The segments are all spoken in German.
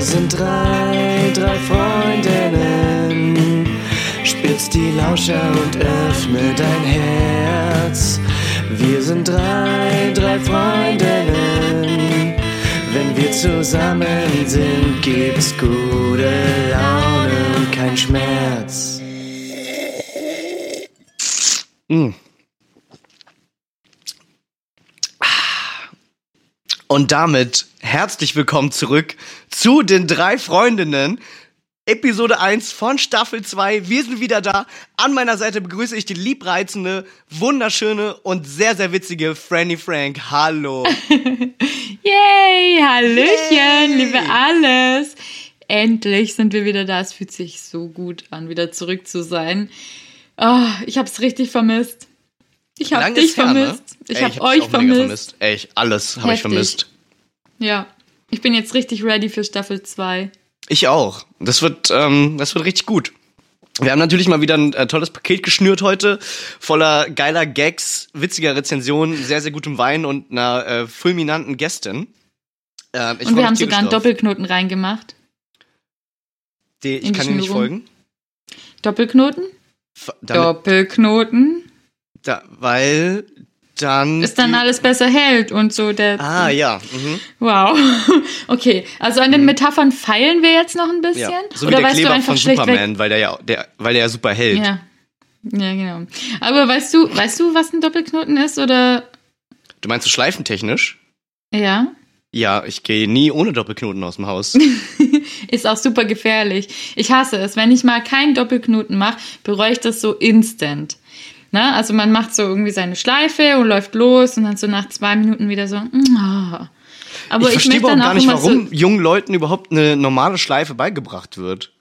Sind drei, drei Freundinnen. Spitz die Lauscher und öffne dein Herz. Wir sind drei, drei Freundinnen. Wenn wir zusammen sind, gibt's gute Laune und kein Schmerz. Mm. Und damit herzlich willkommen zurück zu den drei Freundinnen. Episode 1 von Staffel 2. Wir sind wieder da. An meiner Seite begrüße ich die liebreizende, wunderschöne und sehr, sehr witzige Franny Frank. Hallo. Yay, Hallöchen, Yay. liebe alles. Endlich sind wir wieder da. Es fühlt sich so gut an, wieder zurück zu sein. Oh, ich hab's richtig vermisst. Ich hab Lang dich her, ne? vermisst. Ich Ey, hab dich euch mega vermisst. Ey, ich, alles habe ich vermisst. Ja, ich bin jetzt richtig ready für Staffel 2. Ich auch. Das wird, ähm, das wird richtig gut. Wir haben natürlich mal wieder ein äh, tolles Paket geschnürt heute, voller geiler Gags, witziger Rezensionen, sehr, sehr gutem Wein und einer äh, fulminanten Gästin. Äh, Und wir haben sogar einen drauf. Doppelknoten reingemacht. Die, ich in kann dir nicht folgen. Doppelknoten? F- Damit, Doppelknoten. da, weil dann. Ist dann alles besser hält und so der. Ah, ja. Mhm. Wow. Okay, also an den Metaphern feilen wir jetzt noch ein bisschen. ja. So wie Oder der weißt du Kleber einfach von Superman, weil der ja, der, weil der ja super hält. Ja. Ja, genau. Aber weißt du, weißt du, was ein Doppelknoten ist oder Du meinst so schleifentechnisch? ja? Ja, ich gehe nie ohne Doppelknoten aus dem Haus. Ist auch super gefährlich. Ich hasse es. Wenn ich mal keinen Doppelknoten mache, bereue ich das so instant. Ne? Also man macht so irgendwie seine Schleife und läuft los und dann so nach zwei Minuten wieder so. ah. Aber ich ich, verstehe überhaupt gar nicht, warum so. jungen Leuten überhaupt eine normale Schleife beigebracht wird.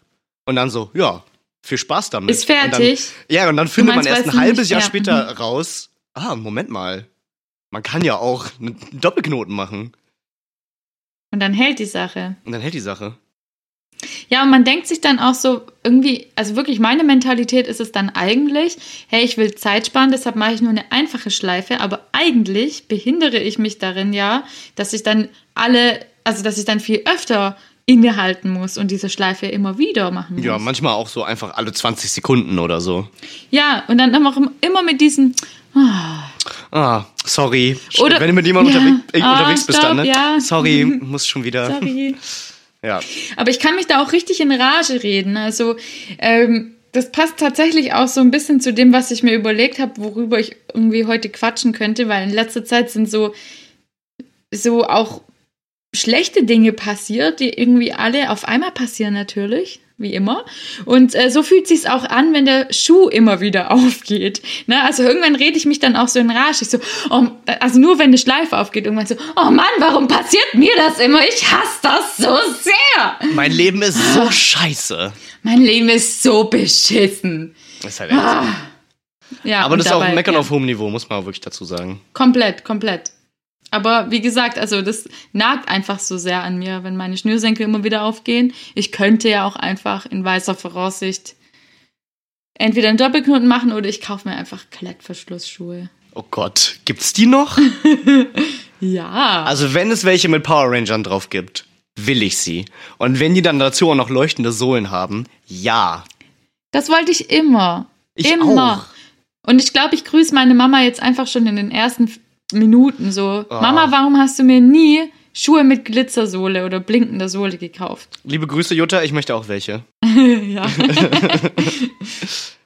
Und dann so, ja, viel Spaß damit. Ist fertig. Und dann, ja, und dann findet meinst, man erst ein halbes nicht, Jahr ja, später raus, ah, Moment mal. Man kann ja auch einen Doppelknoten machen. Und dann hält die Sache. Und dann hält die Sache. Ja, und man denkt sich dann auch so irgendwie, also wirklich meine Mentalität ist es dann eigentlich, hey, ich will Zeit sparen, deshalb mache ich nur eine einfache Schleife, aber eigentlich behindere ich mich darin ja, dass ich dann alle, also dass ich dann viel öfter innehalten muss und diese Schleife immer wieder machen muss. Ja, manchmal auch so einfach alle 20 Sekunden oder so. Ja, und dann auch immer mit diesen, Ah, sorry. Oder- Wenn du mit jemandem Ja. unterwegs, äh, Ah, unterwegs bist, dann, stopp, ne? ja. Sorry, muss schon wieder. sorry. Ja. Aber ich kann mich da auch richtig in Rage reden. Also ähm, das passt tatsächlich auch so ein bisschen zu dem, was ich mir überlegt habe, worüber ich irgendwie heute quatschen könnte, weil in letzter Zeit sind so, so auch schlechte Dinge passiert, die irgendwie alle auf einmal passieren natürlich, wie immer. Und äh, so fühlt sich's auch an, wenn der Schuh immer wieder aufgeht. Ne? Also irgendwann rede ich mich dann auch so in Rage. Ich so, oh, also nur wenn eine Schleife aufgeht, irgendwann so, oh Mann, warum passiert mir das immer? Ich hasse das so sehr. Mein Leben ist so scheiße. Mein Leben ist so beschissen. Das ist halt echt so. Ja, Aber das ist auch dabei- Meckern ja, auf hohem Niveau, muss man auch wirklich dazu sagen. Komplett, komplett. Aber wie gesagt, also das nagt einfach so sehr an mir, wenn meine Schnürsenkel immer wieder aufgehen. Ich könnte ja auch einfach in weißer Voraussicht entweder einen Doppelknoten machen oder ich kaufe mir einfach Klettverschlussschuhe. Oh Gott, gibt's die noch? Ja. Also wenn es welche mit Power Rangern drauf gibt, will ich sie. Und wenn die dann dazu auch noch leuchtende Sohlen haben, ja. Das wollte ich immer. Ich immer. auch. Und ich glaube, ich grüße meine Mama jetzt einfach schon in den ersten Minuten so. Oh. Mama, warum hast du mir nie Schuhe mit Glitzersohle oder blinkender Sohle gekauft? Liebe Grüße, Jutta, ich möchte auch welche. ja.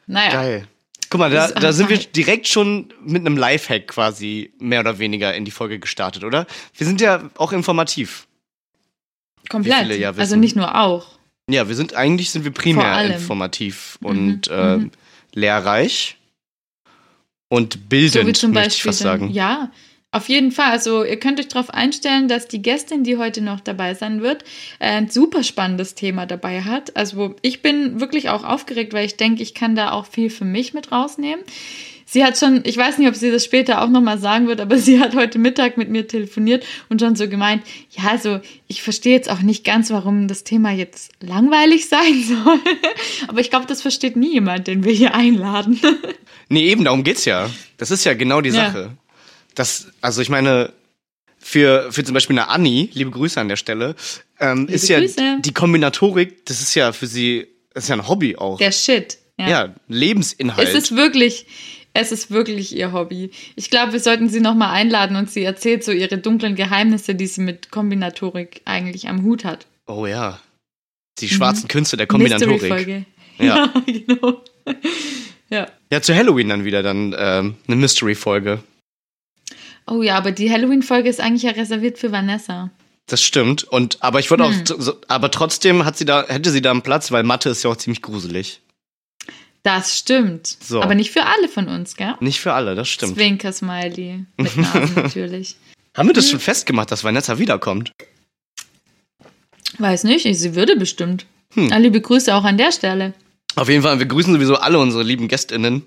naja. Geil. Guck mal, da, da sind wir direkt schon mit einem Lifehack quasi mehr oder weniger in die Folge gestartet, oder? Wir sind ja auch informativ. Komplett. ja also nicht nur auch. Ja, wir sind eigentlich sind wir primär informativ Mhm, und äh, mhm. lehrreich und So wie bildend, zum möchte ich Beispiel. fast dann- sagen. Ja, auf jeden Fall. Also ihr könnt euch darauf einstellen, dass die Gästin, die heute noch dabei sein wird, äh, ein super spannendes Thema dabei hat. Also ich bin wirklich auch aufgeregt, weil ich denke, ich kann da auch viel für mich mit rausnehmen. Sie hat schon, ich weiß nicht, ob sie das später auch nochmal sagen wird, aber sie hat heute Mittag mit mir telefoniert und schon so gemeint, ja, also ich verstehe jetzt auch nicht ganz, warum das Thema jetzt langweilig sein soll. aber ich glaube, das versteht nie jemand, den wir hier einladen. Nee, eben, darum geht's ja. Das ist ja genau die Ja. Das, also ich meine, für, für zum Beispiel eine Annie, liebe Grüße an der Stelle, ähm, ist ja Grüße. die Kombinatorik, das ist ja für sie, das ist ja ein Hobby auch. Der Shit. ja. Lebensinhalt. Es ist wirklich, es ist wirklich ihr Hobby. Ich glaube, wir sollten sie nochmal einladen und sie erzählt so ihre dunklen Geheimnisse, die sie mit Kombinatorik eigentlich am Hut hat. oh ja. Die schwarzen Künste der Kombinatorik. Mystery-Folge. Ja. ja, genau. Ja. Ja, zu Halloween dann wieder dann ähm, eine Mystery-Folge. Oh ja, aber die Halloween-Folge ist eigentlich ja reserviert für Vanessa. Das stimmt. Und aber ich würde Hm. auch, aber trotzdem hat sie da, hätte sie da einen Platz, weil Mathe ist ja auch ziemlich gruselig. Das stimmt. So. Aber nicht für alle von uns, gell? Nicht für alle, das stimmt. Zwinker-Smiley. Mit Nasen natürlich. Haben wir das schon festgemacht, dass Vanessa wiederkommt? Weiß nicht, sie würde bestimmt. Hm. Ah, liebe Grüße auch an der Stelle. Auf jeden Fall, wir grüßen sowieso alle unsere lieben GästInnen,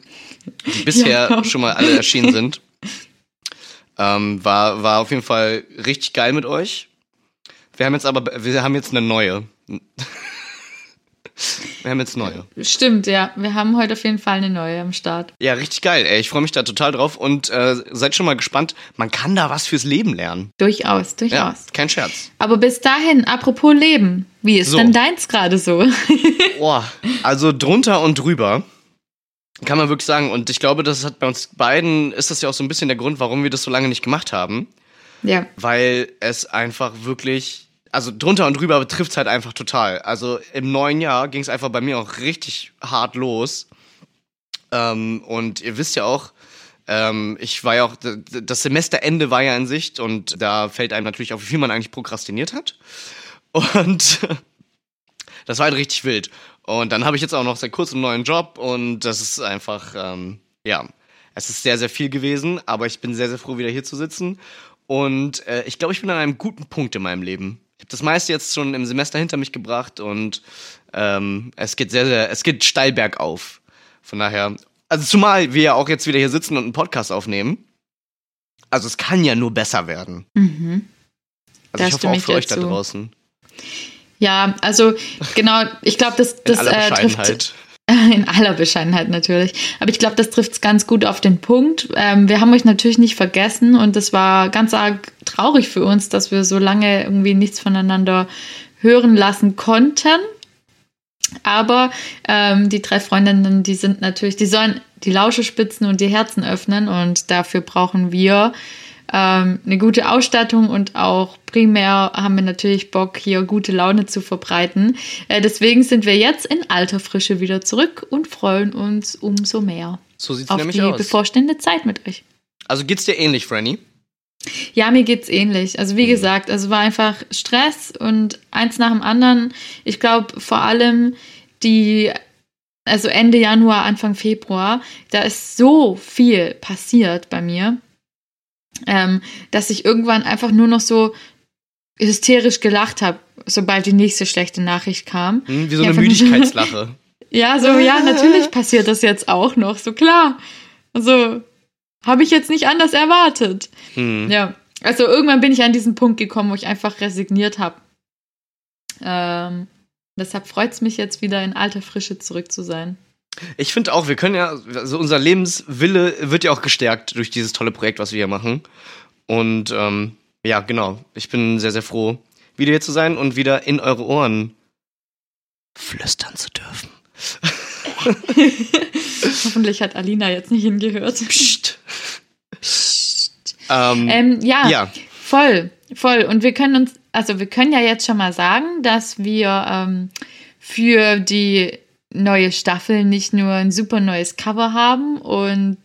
die bisher Ja. schon mal alle erschienen sind. Ähm, war, war auf jeden Fall richtig geil mit euch. Wir haben jetzt aber, wir haben jetzt eine neue. Wir haben jetzt neue. Stimmt, ja. Wir haben heute auf jeden Fall eine neue am Start. Ja, richtig geil, ey. Ich freue mich da total drauf und äh, seid schon mal gespannt. Man kann da was fürs Leben lernen. Durchaus, Ja, durchaus. kein Scherz. Aber bis dahin, apropos Leben, wie ist So. denn deins gerade so? Boah, also drunter und drüber. Kann man wirklich sagen. Und ich glaube, das hat bei uns beiden, ist das ja auch so ein bisschen der Grund, warum wir das so lange nicht gemacht haben. ja. Weil es einfach wirklich, also drunter und drüber trifft es halt einfach total. Also im neuen Jahr ging es einfach bei mir auch richtig hart los. Ähm, und ihr wisst ja auch, ähm, ich war ja auch, das Semesterende war ja in Sicht und da fällt einem natürlich auf, wie viel man eigentlich prokrastiniert hat. Und das war halt richtig wild. Und dann habe ich jetzt auch noch seit kurzem einen neuen Job und das ist einfach, ähm, ja, es ist sehr, sehr viel gewesen, aber ich bin sehr, sehr froh, wieder hier zu sitzen. Und äh, ich glaube, ich bin an einem guten Punkt in meinem Leben. Ich habe das meiste jetzt schon im Semester hinter mich gebracht und ähm, es geht sehr, sehr, es geht steil bergauf. Von daher, also zumal wir ja auch jetzt wieder hier sitzen und einen Podcast aufnehmen. Also es kann ja nur besser werden. Mhm. Also Da ich hoffe auch für euch da draußen. Ja, also genau, ich glaube, das, In das aller äh, trifft in aller Bescheidenheit natürlich. Aber ich glaube, das trifft es ganz gut auf den Punkt. Ähm, wir haben euch natürlich nicht vergessen und das war ganz arg traurig für uns, dass wir so lange irgendwie nichts voneinander hören lassen konnten. Aber ähm, die drei Freundinnen, die sind natürlich, die sollen die Lausche spitzen und die Herzen öffnen und dafür brauchen wir ähm, eine gute Ausstattung und auch primär haben wir natürlich Bock, hier gute Laune zu verbreiten. Äh, deswegen sind wir jetzt in alter Frische wieder zurück und freuen uns umso mehr So sieht's auf nämlich die aus. bevorstehende Zeit mit euch. Also geht's dir ähnlich, Franny? Ja, mir geht's ähnlich. Also wie gesagt, also war einfach Stress und eins nach dem anderen. Ich glaube vor allem die, also Ende Januar, Anfang Februar, da ist so viel passiert bei mir, ähm, dass ich irgendwann einfach nur noch so hysterisch gelacht habe, sobald die nächste schlechte Nachricht kam. Hm, wie so Ja, eine von- Müdigkeitslache. Ja, so, ja, natürlich passiert das jetzt auch noch, so klar. Also, habe ich jetzt nicht anders erwartet. Hm. Ja, also irgendwann bin ich an diesen Punkt gekommen, wo ich einfach resigniert habe. Ähm, deshalb freut es mich jetzt wieder in alter Frische zurück zu sein. Ich finde auch, wir können ja, also unser Lebenswille wird ja auch gestärkt durch dieses tolle Projekt, was wir hier machen. Und ähm, ja, genau. Ich bin sehr, sehr froh, wieder hier zu sein und wieder in eure Ohren flüstern zu dürfen. Hoffentlich hat Alina jetzt nicht hingehört. Psst. Ähm, Ähm, ja, ja, voll, voll. Und wir können uns, also wir können ja jetzt schon mal sagen, dass wir ähm, für die neue Staffel nicht nur ein super neues Cover haben und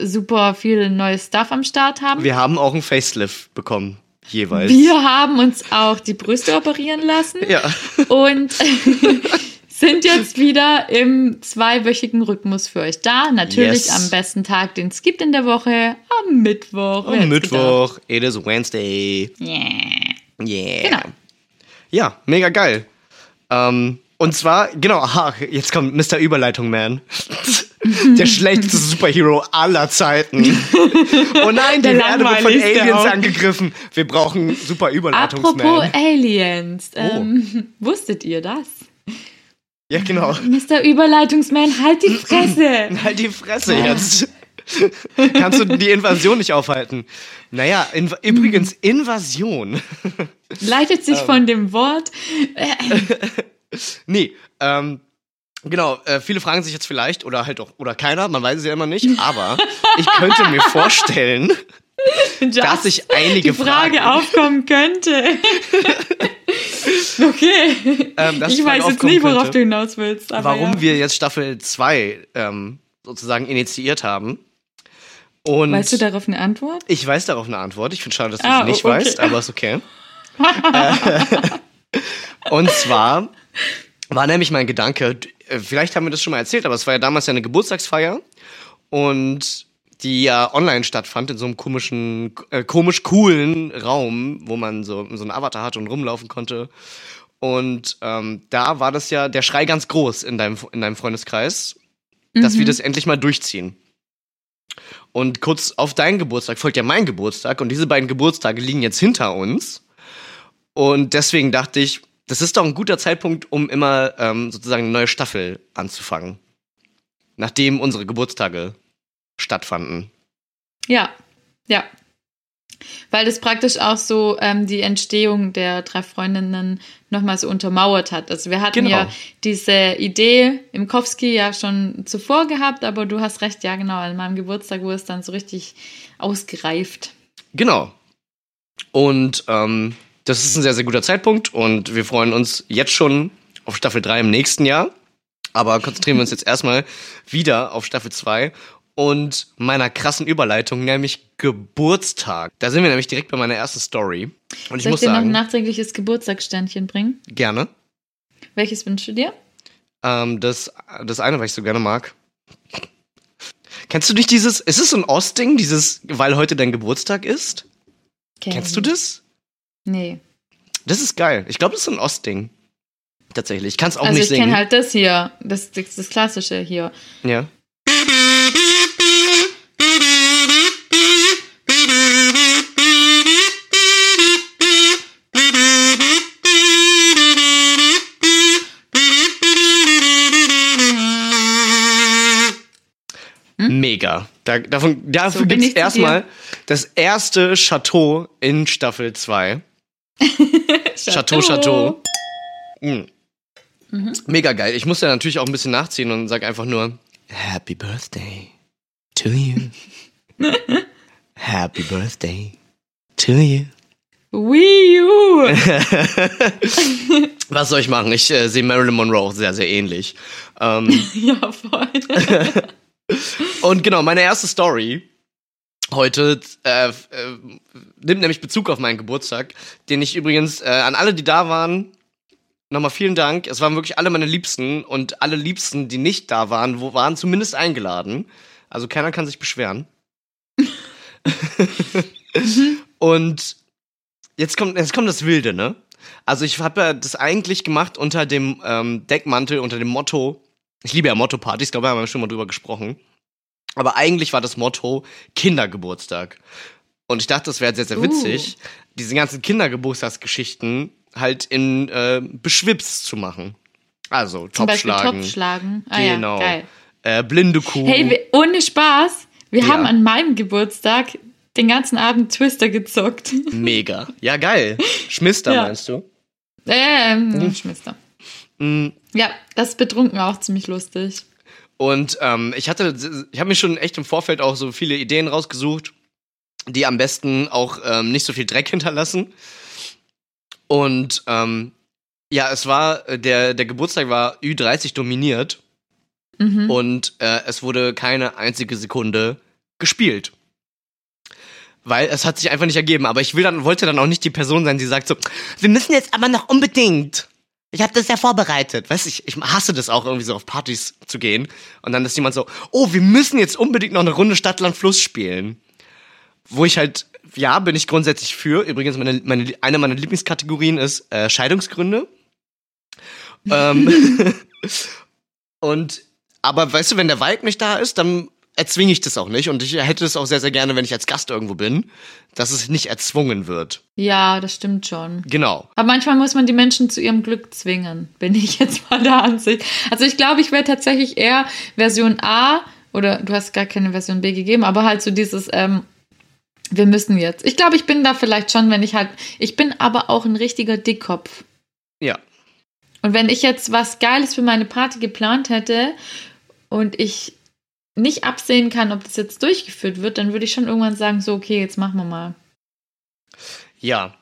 super viel neues Stuff am Start haben. wir haben auch einen Facelift bekommen, jeweils. Wir haben uns auch die Brüste operieren lassen Ja. und sind jetzt wieder im zweiwöchigen Rhythmus für euch da. Natürlich Yes. am besten Tag, den es gibt in der Woche, am Mittwoch. Am Mittwoch, it is Wednesday. Yeah. Yeah. Genau. Ja, mega geil. Ähm, und zwar, genau, aha, jetzt kommt Mr. Überleitung Man. Der schlechteste Superhero aller Zeiten. Oh nein, die Der Erde wird von Aliens angegriffen. Wir brauchen Super Apropos Überleitungsman. Aliens, Oh. ähm, wusstet ihr das? Ja, genau. Mr. Überleitungsman, halt die Fresse! Halt die Fresse jetzt. Kannst du die Invasion nicht aufhalten? Naja, inv übrigens Invasion. Leitet sich von dem Wort. Nee, ähm, genau, äh, viele fragen sich jetzt vielleicht, oder halt auch, oder keiner, man weiß es ja immer nicht, aber ich könnte mir vorstellen, dass sich einige die Frage Fragen, aufkommen könnte. okay. Ähm, ich weiß jetzt nicht, worauf könnte, du hinaus willst. Aber warum ja. wir jetzt Staffel 2 ähm, sozusagen initiiert haben. Und Weißt du darauf eine Antwort? ich weiß darauf eine Antwort. Ich finde schade, dass du Ah, sie nicht okay. weißt, aber ist okay. Und zwar war nämlich mein Gedanke, äh, vielleicht haben wir das schon mal erzählt, aber es war ja damals ja eine Geburtstagsfeier und die ja online stattfand in so einem komischen, äh, komisch coolen Raum, wo man so, so einen Avatar hatte und rumlaufen konnte. Und ähm, da war das ja der Schrei ganz groß in deinem, in deinem Freundeskreis, dass wir das endlich mal durchziehen. Und kurz auf deinen Geburtstag folgt ja mein Geburtstag und diese beiden Geburtstage liegen jetzt hinter uns. Und deswegen dachte ich, das ist doch ein guter Zeitpunkt, um immer ähm, sozusagen eine neue Staffel anzufangen. Nachdem unsere Geburtstage stattfanden. Ja, ja. Weil das praktisch auch so ähm, die Entstehung der drei Freundinnen nochmal so untermauert hat. Also wir hatten Genau. ja diese Idee im Kowski ja schon zuvor gehabt, aber du hast recht, ja genau, an meinem Geburtstag wurde es dann so richtig ausgereift. Genau. Und ähm, das ist ein sehr, sehr guter Zeitpunkt und wir freuen uns jetzt schon auf Staffel 3 im nächsten Jahr. Aber konzentrieren wir uns jetzt erstmal wieder auf Staffel 2 und meiner krassen Überleitung, nämlich Geburtstag. Da sind wir nämlich direkt bei meiner ersten Story. Und ich Soll ich muss dir noch ein sagen, nachträgliches Geburtstagssternchen bringen? gerne. Welches wünschst du dir? Ähm, das, das eine, was ich so gerne mag. Kennst du nicht dieses, ist es so ein Ostding, dieses, weil heute dein Geburtstag ist? Kennst du das? Nee. Das ist geil. Ich glaube, das ist so ein Ostding. Tatsächlich. Ich kann es auch also nicht ich singen. kenne halt das hier, das, das, das klassische hier. ja. Mega. Da, davon, dafür Hm? So gibt es ich erstmal das erste Chateau in Staffel 2. Chateau, Chateau. Mhm. Mega geil. Ich muss ja natürlich auch ein bisschen nachziehen und sag einfach nur Happy Birthday to you. Happy Birthday to you. Wii U! Was soll ich machen? Ich äh, sehe Marilyn Monroe auch sehr, sehr ähnlich. Ähm, ja, voll. und genau, meine erste Story heute äh, äh, nimmt nämlich Bezug auf meinen Geburtstag, den ich übrigens äh, an alle, die da waren, nochmal vielen Dank. Es waren wirklich alle meine Liebsten und alle Liebsten, die nicht da waren, wo, waren zumindest eingeladen. Also keiner kann sich beschweren. und jetzt kommt, jetzt kommt das Wilde, ne? Also ich habe ja das eigentlich gemacht unter dem ähm, Deckmantel, unter dem Motto, ich liebe ja Motto-Partys, glaube, da haben wir schon mal drüber gesprochen. Aber eigentlich war das Motto Kindergeburtstag. Und ich dachte, das wäre sehr, sehr witzig, diese ganzen Kindergeburtstagsgeschichten halt in äh, Beschwips zu machen. Also Topfschlagen, Topfschlagen. Ah Genau. ja, äh, blinde Kuh. Hey, wir, ohne Spaß, wir Ja. haben an meinem Geburtstag den ganzen Abend Twister gezockt. Mega. Ja, geil. Schmister Ja. meinst du? ähm, Schmister. Mm, Ja, das ist betrunken auch ziemlich lustig. Und ähm, ich hatte, ich habe mir schon echt im Vorfeld auch so viele Ideen rausgesucht, die am besten auch ähm, nicht so viel Dreck hinterlassen. Und ähm, ja, es war, äh, der, der Geburtstag war Ü30 dominiert Mhm. und äh, es wurde keine einzige Sekunde gespielt. Weil es hat sich einfach nicht ergeben. Aber ich will dann, wollte dann auch nicht die Person sein, die sagt so, wir müssen jetzt aber noch unbedingt. Ich habe das ja vorbereitet. Weißt du, ich, ich hasse das auch irgendwie so auf Partys zu gehen. Und dann ist jemand so, oh, wir müssen jetzt unbedingt noch eine Runde Stadt, Land, Fluss spielen. Wo ich halt, ja, bin ich grundsätzlich für. Übrigens, meine, meine, eine meiner Lieblingskategorien ist äh, Scheidungsgründe. ähm, und, aber weißt du, wenn der Vibe nicht da ist, dann erzwinge ich das auch nicht. Und ich hätte es auch sehr, sehr gerne, wenn ich als Gast irgendwo bin, dass es nicht erzwungen wird. Ja, das stimmt schon. Genau. Aber manchmal muss man die Menschen zu ihrem Glück zwingen, bin ich jetzt mal der Ansicht. Also ich glaube, ich wäre tatsächlich eher Version A Oder du hast gar keine Version B gegeben, aber halt so dieses, ähm, wir müssen jetzt. Ich glaube, ich bin da vielleicht schon, wenn ich halt, ich bin aber auch ein richtiger Dickkopf. Ja. Und wenn ich jetzt was Geiles für meine Party geplant hätte und ich nicht absehen kann, ob das jetzt durchgeführt wird, dann würde ich schon irgendwann sagen, so, okay, jetzt machen wir mal. Ja.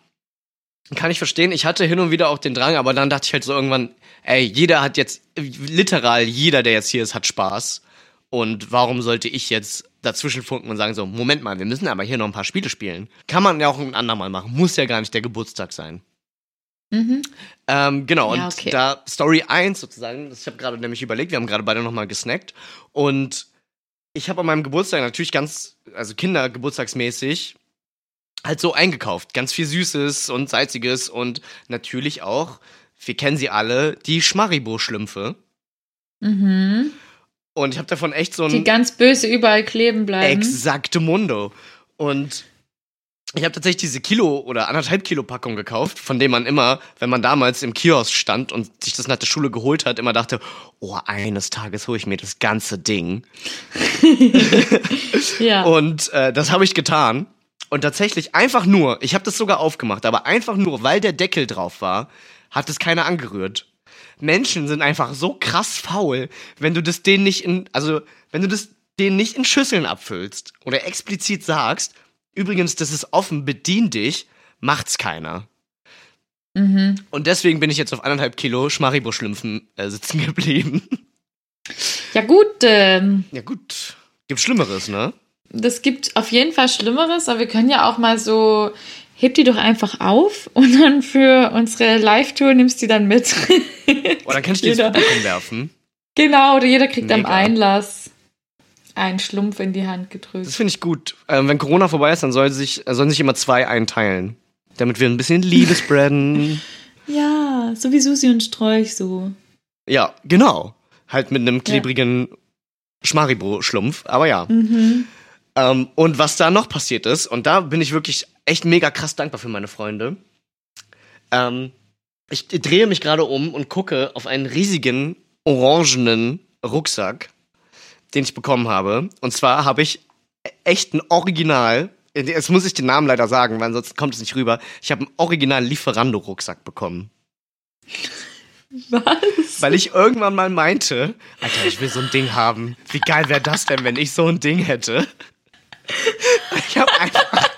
Kann ich verstehen. Ich hatte hin und wieder auch den Drang, aber dann dachte ich halt so irgendwann, ey, jeder hat jetzt, literal jeder, der jetzt hier ist, hat Spaß. Und warum sollte ich jetzt dazwischen funken und sagen so, Moment mal, wir müssen aber hier noch ein paar Spiele spielen. Kann man ja auch ein andermal machen. Muss ja gar nicht der Geburtstag sein. Mhm. Ähm, genau, Ja, und okay. da Story 1 sozusagen, das- ich habe gerade nämlich überlegt, wir haben gerade beide nochmal gesnackt und ich habe an meinem Geburtstag natürlich ganz, also Kindergeburtstagsmäßig, halt so eingekauft. Ganz viel Süßes und Salziges und natürlich auch, wir kennen sie alle, die Schmaribo-Schlümpfe. Mhm. Und ich habe davon echt so Die ein ganz böse überall kleben bleiben. exakte Mundo. Und ich habe tatsächlich diese Kilo oder anderthalb Kilo Packung gekauft, von dem man immer, wenn man damals im Kiosk stand und sich das nach der Schule geholt hat, immer dachte, oh, eines Tages hole ich mir das ganze Ding. ja. Und äh, das habe ich getan. Und tatsächlich einfach nur, ich habe das sogar aufgemacht, aber einfach nur, weil der Deckel drauf war, hat es keiner angerührt. Menschen sind einfach so krass faul, wenn du das denen nicht in, also wenn du das denen nicht in Schüsseln abfüllst oder explizit sagst, übrigens, das ist offen, bedien dich, macht's keiner. mhm. Und deswegen bin ich jetzt auf anderthalb Kilo Schmaribo-Schlümpfen äh, sitzen geblieben. Ja, gut, ähm, ja gut, gibt Schlimmeres, ne? das gibt auf jeden Fall Schlimmeres, aber wir können ja auch mal so, heb die doch einfach auf und dann für unsere Live-Tour nimmst du die dann mit. Oder kann ich die ins. Publikum werfen? genau, oder jeder kriegt am Mega. Einlass einen Schlumpf in die Hand Das gedrückt. finde ich gut. Ähm, wenn Corona vorbei ist, dann soll sich, äh, sollen sich immer zwei einteilen. Damit wir ein bisschen Liebe spreaden. Ja, so wie Susi und Strolch so. ja, genau. Halt mit einem klebrigen Schmaribo-Schlumpf. Aber ja. Mhm. Ähm, und was da noch passiert ist, und da bin ich wirklich echt mega krass dankbar für meine Freunde. Ähm, ich drehe mich gerade um und gucke auf einen riesigen orangenen Rucksack, den ich bekommen habe. Und zwar habe ich echt ein Original. Jetzt muss ich den Namen leider sagen, weil ansonsten kommt es nicht rüber. Ich habe einen original Lieferando-Rucksack bekommen. Was? Weil ich irgendwann mal meinte, Alter, ich will so ein Ding haben. Wie geil wäre das denn, wenn ich so ein Ding hätte? Ich habe einfach.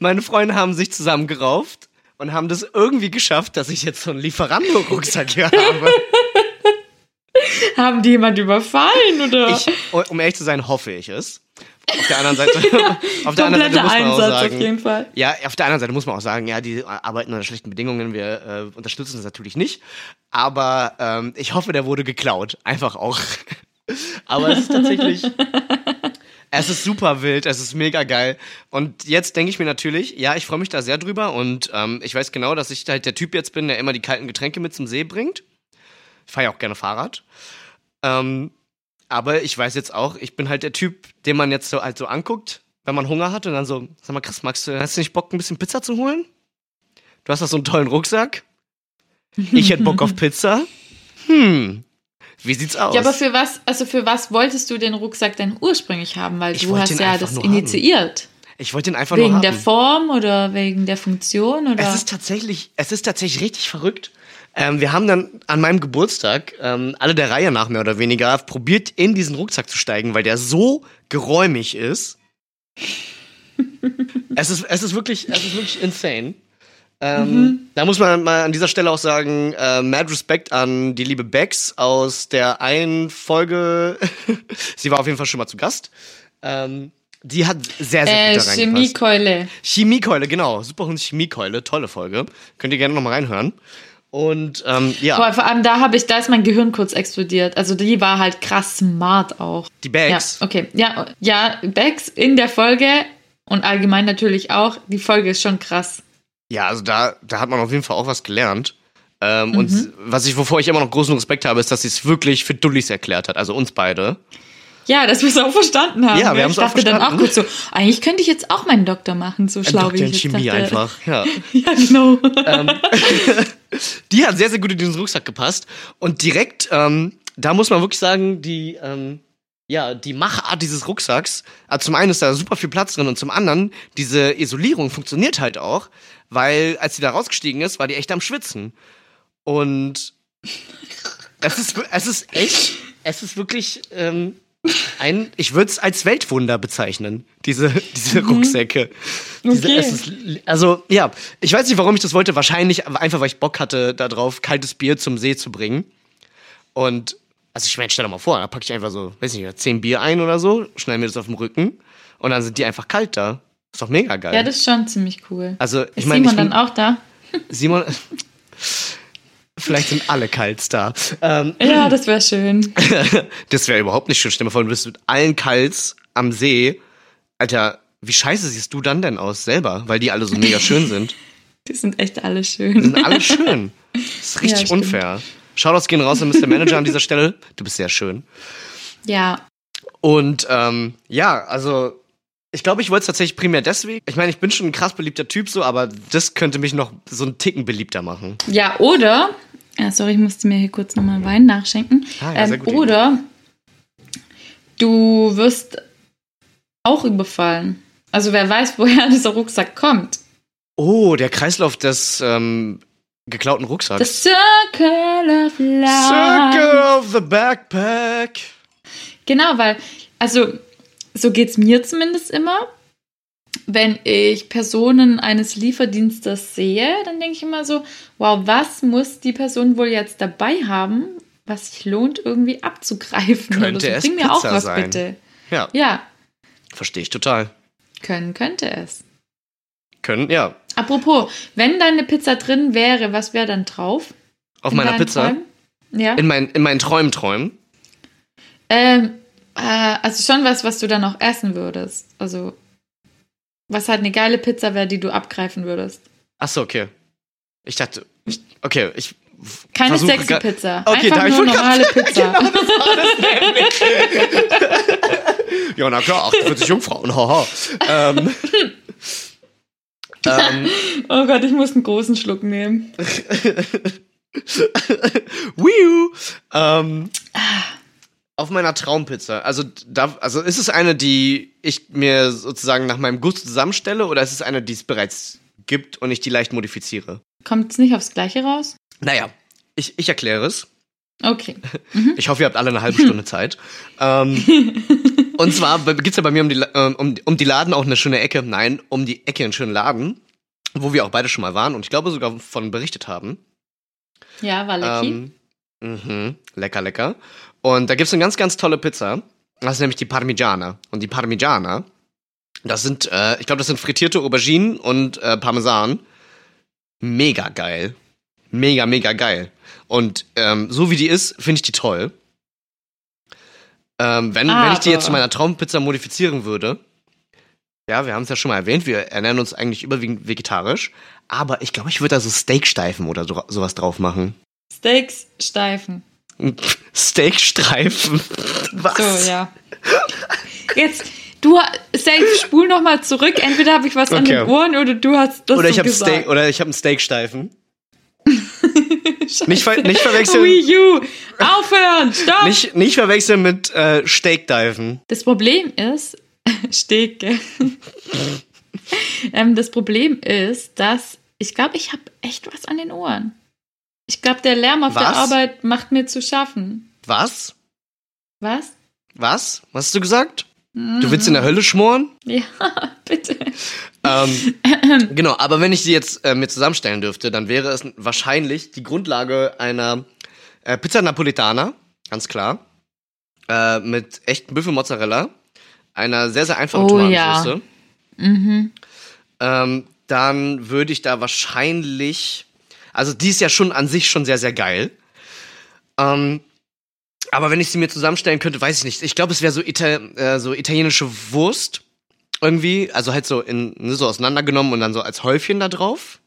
Meine Freunde haben sich zusammengerauft und haben das irgendwie geschafft, dass ich jetzt so einen Lieferando-Rucksack hier habe. Haben die jemand überfallen oder? Ich, um ehrlich zu sein, hoffe ich es. Auf der anderen Seite, auf der anderen Seite muss man auch Einsatz sagen, auf. Ja, auf der anderen Seite muss man auch sagen, ja, die arbeiten unter schlechten Bedingungen, wir äh, unterstützen das natürlich nicht. Aber ähm, ich hoffe, der wurde geklaut. Einfach auch. Aber es ist tatsächlich. Es ist super wild, es ist mega geil. Und jetzt denke ich mir natürlich, ja, ich freue mich da sehr drüber und ähm, ich weiß genau, dass ich halt der Typ jetzt bin, der immer die kalten Getränke mit zum See bringt. Ich fahre ja auch gerne Fahrrad. Ähm, aber ich weiß jetzt auch, ich bin halt der Typ, den man jetzt so halt so anguckt, wenn man Hunger hat und dann so, sag mal, Chris, magst du, hast du nicht Bock, ein bisschen Pizza zu holen? Du hast doch so einen tollen Rucksack. Ich hätte Bock auf Pizza. Hm. Wie sieht's aus? Ja, aber für was, also für was wolltest du den Rucksack denn ursprünglich haben? Weil Ich du hast ja das nur haben. initiiert. ich wollte ihn einfach nur Wegen haben. der Form oder wegen der Funktion oder? Es ist tatsächlich, es ist tatsächlich richtig verrückt. Ähm, wir haben dann an meinem Geburtstag, ähm, alle der Reihe nach mehr oder weniger, probiert in diesen Rucksack zu steigen, weil der so geräumig ist. es ist, es ist wirklich, es ist wirklich insane. Ähm, Da muss man mal an dieser Stelle auch sagen, äh, mad Respect an die liebe Bex aus der einen Folge. Sie war auf jeden Fall schon mal zu Gast. Ähm, die hat sehr, sehr äh, gut da reingepasst. Chemiekeule. Chemiekeule, genau. Superhund Chemiekeule, tolle Folge. Könnt ihr gerne nochmal reinhören. Und ähm, ja, Boah, vor allem da habe ich, da ist mein Gehirn kurz explodiert. Also die war halt krass smart auch. die Ja, Bags. okay. Ja, ja, Bex in der Folge und allgemein natürlich auch. Die Folge ist schon krass. Ja, also da, da hat man auf jeden Fall auch was gelernt. Ähm, Und was ich, wovor ich immer noch großen Respekt habe, ist, dass sie es wirklich für Dullis erklärt hat, also uns beide. Ja, dass wir es auch verstanden haben. Ja, wir gell? haben's ich auch dachte dann auch verstanden. kurz so, eigentlich könnte ich jetzt auch meinen Doktor machen, so schlau Doktor wie in ich jetzt Chemie dachte. einfach, ja. Ja, genau. Die hat sehr, sehr gut in diesen Rucksack gepasst. Und direkt, ähm, da muss man wirklich sagen, die, ähm, ja, die Machart dieses Rucksacks, also zum einen ist da super viel Platz drin und zum anderen, diese Isolierung funktioniert halt auch, weil als sie da rausgestiegen ist, war die echt am Schwitzen. Und es ist, es ist echt, es ist wirklich ähm, ein, ich würde es als Weltwunder bezeichnen, diese, diese Rucksäcke. Diese, Okay. ist, also, ja, ich weiß nicht, warum ich das wollte. Wahrscheinlich einfach, weil ich Bock hatte, darauf kaltes Bier zum See zu bringen. Und, also ich meine, stell dir mal vor, da packe ich einfach so, weiß nicht, zehn Bier ein oder so, schneide mir das auf den Rücken und dann sind die einfach kalt da. Ist doch mega geil. Ja, das ist schon ziemlich cool. also, ich Ist meine, ich Simon bin, dann auch da? Simon, vielleicht sind alle kalt da. Ähm, Ja, das wäre schön. das wäre überhaupt nicht schön. Stell dir mal vor, du bist mit allen Kals am See. Alter, wie scheiße siehst du dann denn aus selber? Weil die alle so mega schön sind. Die sind echt alle Die schön. sind alle schön. Das ist richtig Ja, stimmt. Shoutouts gehen raus an Mr. Manager an dieser Stelle. Du bist sehr schön. Ja, Und ähm, ja, also ich glaube, ich wollte es tatsächlich primär deswegen. Ich meine, ich bin schon ein krass beliebter Typ so, aber das könnte mich noch so einen Ticken beliebter machen. Ja, oder, ja, sorry, ich musste mir hier kurz nochmal Wein nachschenken. Ah, ja, sehr ähm, oder du wirst auch überfallen. Also wer weiß, woher dieser Rucksack kommt. Oh, der Kreislauf des ähm, geklauten The Rucksacks. Circle of Life. Circle of the Backpack. Genau, weil, also so geht's mir zumindest immer. Wenn ich Personen eines Lieferdienstes sehe, dann denke ich immer so, wow, was muss die Person wohl jetzt dabei haben, was sich lohnt, irgendwie abzugreifen? Könnte so. es Bring mir auch Pizza was sein. bitte. Ja, Ja, verstehe ich total. können könnte es. Können, ja. Apropos, wenn da eine Pizza drin wäre, was wäre dann drauf? Auf In meiner Pizza. Träumen? Ja. In, mein, in meinen Träumen träumen. Ähm, äh, also schon was, was du dann auch essen würdest. Also, was halt eine geile Pizza wäre, die du abgreifen würdest. Achso, okay. Ich dachte, ich, okay, ich. Keine sexy Pizza. Okay, Einfach nur wollte grad normale sagen, Pizza. Genau, das war das ja, na klar, 48 Jungfrauen, haha. ähm, ähm, Oh Gott, ich muss einen großen Schluck nehmen. Wiu. Ähm, auf meiner Traumpizza. Also, da, also ist es eine, die ich mir sozusagen nach meinem Gusto zusammenstelle oder ist es eine, die es bereits gibt und ich die leicht modifiziere? Kommt es nicht aufs Gleiche raus? Naja, ich, ich erkläre es. Okay. Ich hoffe, ihr habt alle eine halbe Stunde Zeit. Ähm, und zwar gibt's ja bei mir um die, ähm, um, um die Laden auch eine schöne Ecke. Nein, um die Ecke einen schönen Laden, wo wir auch beide schon mal waren und ich glaube sogar von berichtet haben. Ja, war lecky. Ähm, mhm, lecker, lecker. Und da gibt's eine ganz, ganz tolle Pizza. Das ist nämlich die Parmigiana. Und die Parmigiana, das sind, äh, ich glaube, das sind frittierte Auberginen und äh, Parmesan. Mega geil. Mega, mega geil. Und ähm, so wie die ist, finde ich die toll. Ähm, wenn, wenn ich die jetzt zu meiner Traumpizza modifizieren würde, ja, wir haben es ja schon mal erwähnt, wir ernähren uns eigentlich überwiegend vegetarisch, aber ich glaube, ich würde da so Steaksteifen oder so, sowas drauf machen. Steaks steifen. Steakstreifen. Was? So, ja. Jetzt, du, safe, spul noch mal zurück. Entweder habe ich was an Okay. den Ohren oder du hast das Oder so ich habe gesagt. Steak oder ich habe einen Steaksteifen. Nicht, ver nicht verwechseln. Wii U. Aufhören, stopp. Nicht, nicht verwechseln mit äh, Steakdiven. Das Problem ist, Steke. ähm, das Problem ist, dass ich glaube, ich habe echt was an den Ohren. Ich glaube, der Lärm auf der Was? Arbeit macht mir zu schaffen. Was? Was? Was? Was hast du gesagt? Du willst in der Hölle schmoren? Ja, bitte. Ähm, genau, aber wenn ich sie jetzt äh, mir zusammenstellen dürfte, dann wäre es wahrscheinlich die Grundlage einer äh, Pizza Napolitana, ganz klar, äh, mit echtem Büffelmozzarella, einer sehr, sehr einfachen Oh, Tomatensauce. Mhm. Ähm, dann würde ich da wahrscheinlich, also die ist ja schon an sich schon sehr, sehr geil. Ähm, aber wenn ich sie mir zusammenstellen könnte, weiß ich nicht. Ich glaube, es wäre so, Ita äh, so italienische Wurst irgendwie, also halt so in ne, so auseinandergenommen und dann so als Häufchen da drauf.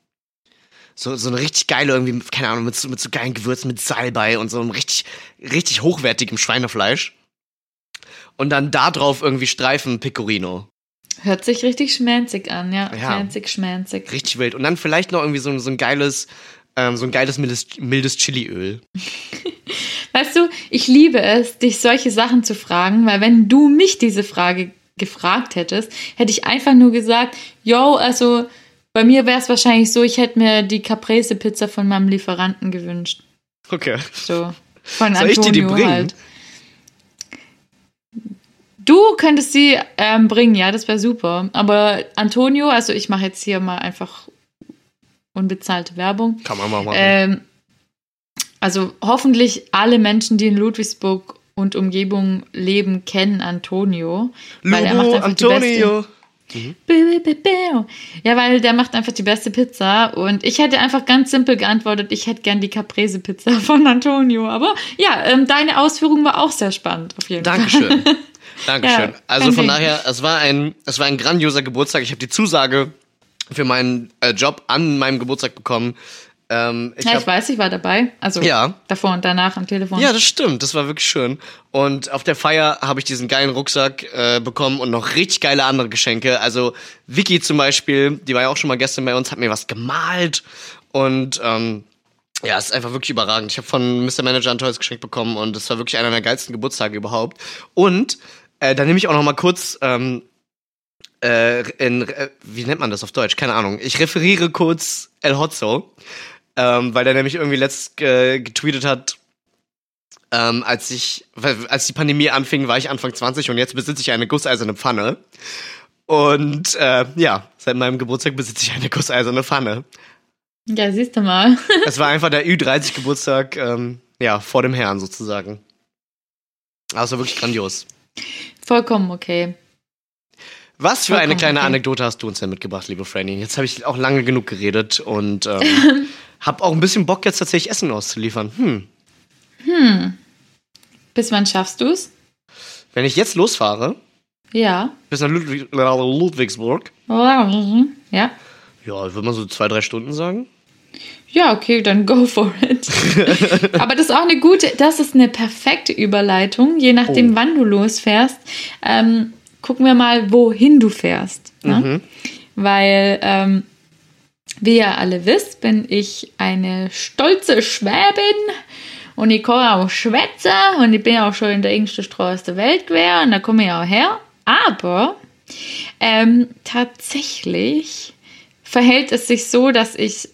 So, so eine richtig geile irgendwie, keine Ahnung, mit so, mit so geilen Gewürzen, mit Salbei und so einem richtig, richtig hochwertigem Schweinefleisch. Und dann da drauf irgendwie Streifen Pecorino. Hört sich richtig schmanzig an, ja. Ja. Fanzig, schmanzig. Richtig wild. Und dann vielleicht noch irgendwie so, ein- so ein geiles, ähm, so ein geiles mildes, mildes Chiliöl. Weißt du, ich liebe es, dich solche Sachen zu fragen, weil wenn du mich diese Frage gefragt hättest, hätte ich einfach nur gesagt, yo, also bei mir wäre es wahrscheinlich so, ich hätte mir die Caprese-Pizza von meinem Lieferanten gewünscht. Okay. So. Von Soll ich dir die bringen? Halt. Du könntest sie ähm, bringen, ja, das wäre super. Aber Antonio, also ich mache jetzt hier mal einfach unbezahlte Werbung. Kann man mal machen. Ähm, also hoffentlich alle Menschen, die in Ludwigsburg und Umgebung leben, kennen Antonio. weil er macht Lubo, einfach die beste- Antonio. Ja, weil der macht einfach die beste Pizza und ich hätte einfach ganz simpel geantwortet, ich hätte gern die Caprese-Pizza von Antonio. Aber ja, ähm, deine Ausführung war auch sehr spannend, auf jeden Fall. Dankeschön. Dankeschön. Ja, also von Ding. daher, es war ein, es war ein grandioser Geburtstag. Ich habe die Zusage für meinen äh, Job an meinem Geburtstag bekommen. Ähm, ich Ja, hab, ich weiß, ich war dabei. Also Ja. davor und danach am Telefon. Ja, das stimmt. Das war wirklich schön. Und auf der Feier habe ich diesen geilen Rucksack äh, bekommen und noch richtig geile andere Geschenke. Also Vicky zum Beispiel, die war ja auch schon mal gestern bei uns, hat mir was gemalt. Und ähm, ja, es ist einfach wirklich überragend. Ich habe von Mr. Manager ein tolles Geschenk bekommen und das war wirklich einer der geilsten Geburtstage überhaupt. Und äh, da nehme ich auch noch mal kurz ähm, äh, in, äh, wie nennt man das auf Deutsch? Keine Ahnung. Ich referiere kurz El Hotzo, ähm, weil der nämlich irgendwie letzt äh, getweetet hat, ähm, als ich, als die Pandemie anfing, war ich Anfang 20 und jetzt besitze ich eine gusseiserne Pfanne. Und äh, ja, seit meinem Geburtstag besitze ich eine gusseiserne Pfanne. Ja, siehst du mal. Es war einfach der Ü30 Geburtstag, ähm, ja, vor dem Herrn sozusagen. Also wirklich grandios. Vollkommen okay. Was für eine kleine. Anekdote hast du uns denn mitgebracht, liebe Franny? Jetzt habe ich auch lange genug geredet und ähm, hab auch ein bisschen Bock, jetzt tatsächlich Essen auszuliefern. Hm. Bis wann schaffst du's? Wenn ich jetzt losfahre, Ja. bis nach Ludwig Ludwigsburg, Ja. ja, würde man so zwei, drei Stunden sagen. Ja, okay, dann go for it. Aber das ist auch eine gute, das ist eine perfekte Überleitung, je nachdem, Oh. wann du losfährst. Ähm, gucken wir mal, wohin du fährst. Ne? Mhm. Weil, ähm, wie ihr alle wisst, bin ich eine stolze Schwäbin und ich komme auch Schwätze und ich bin auch schon in der engsten Straße der Welt gewesen und da komme ich auch her. Aber ähm, tatsächlich verhält es sich so, dass ich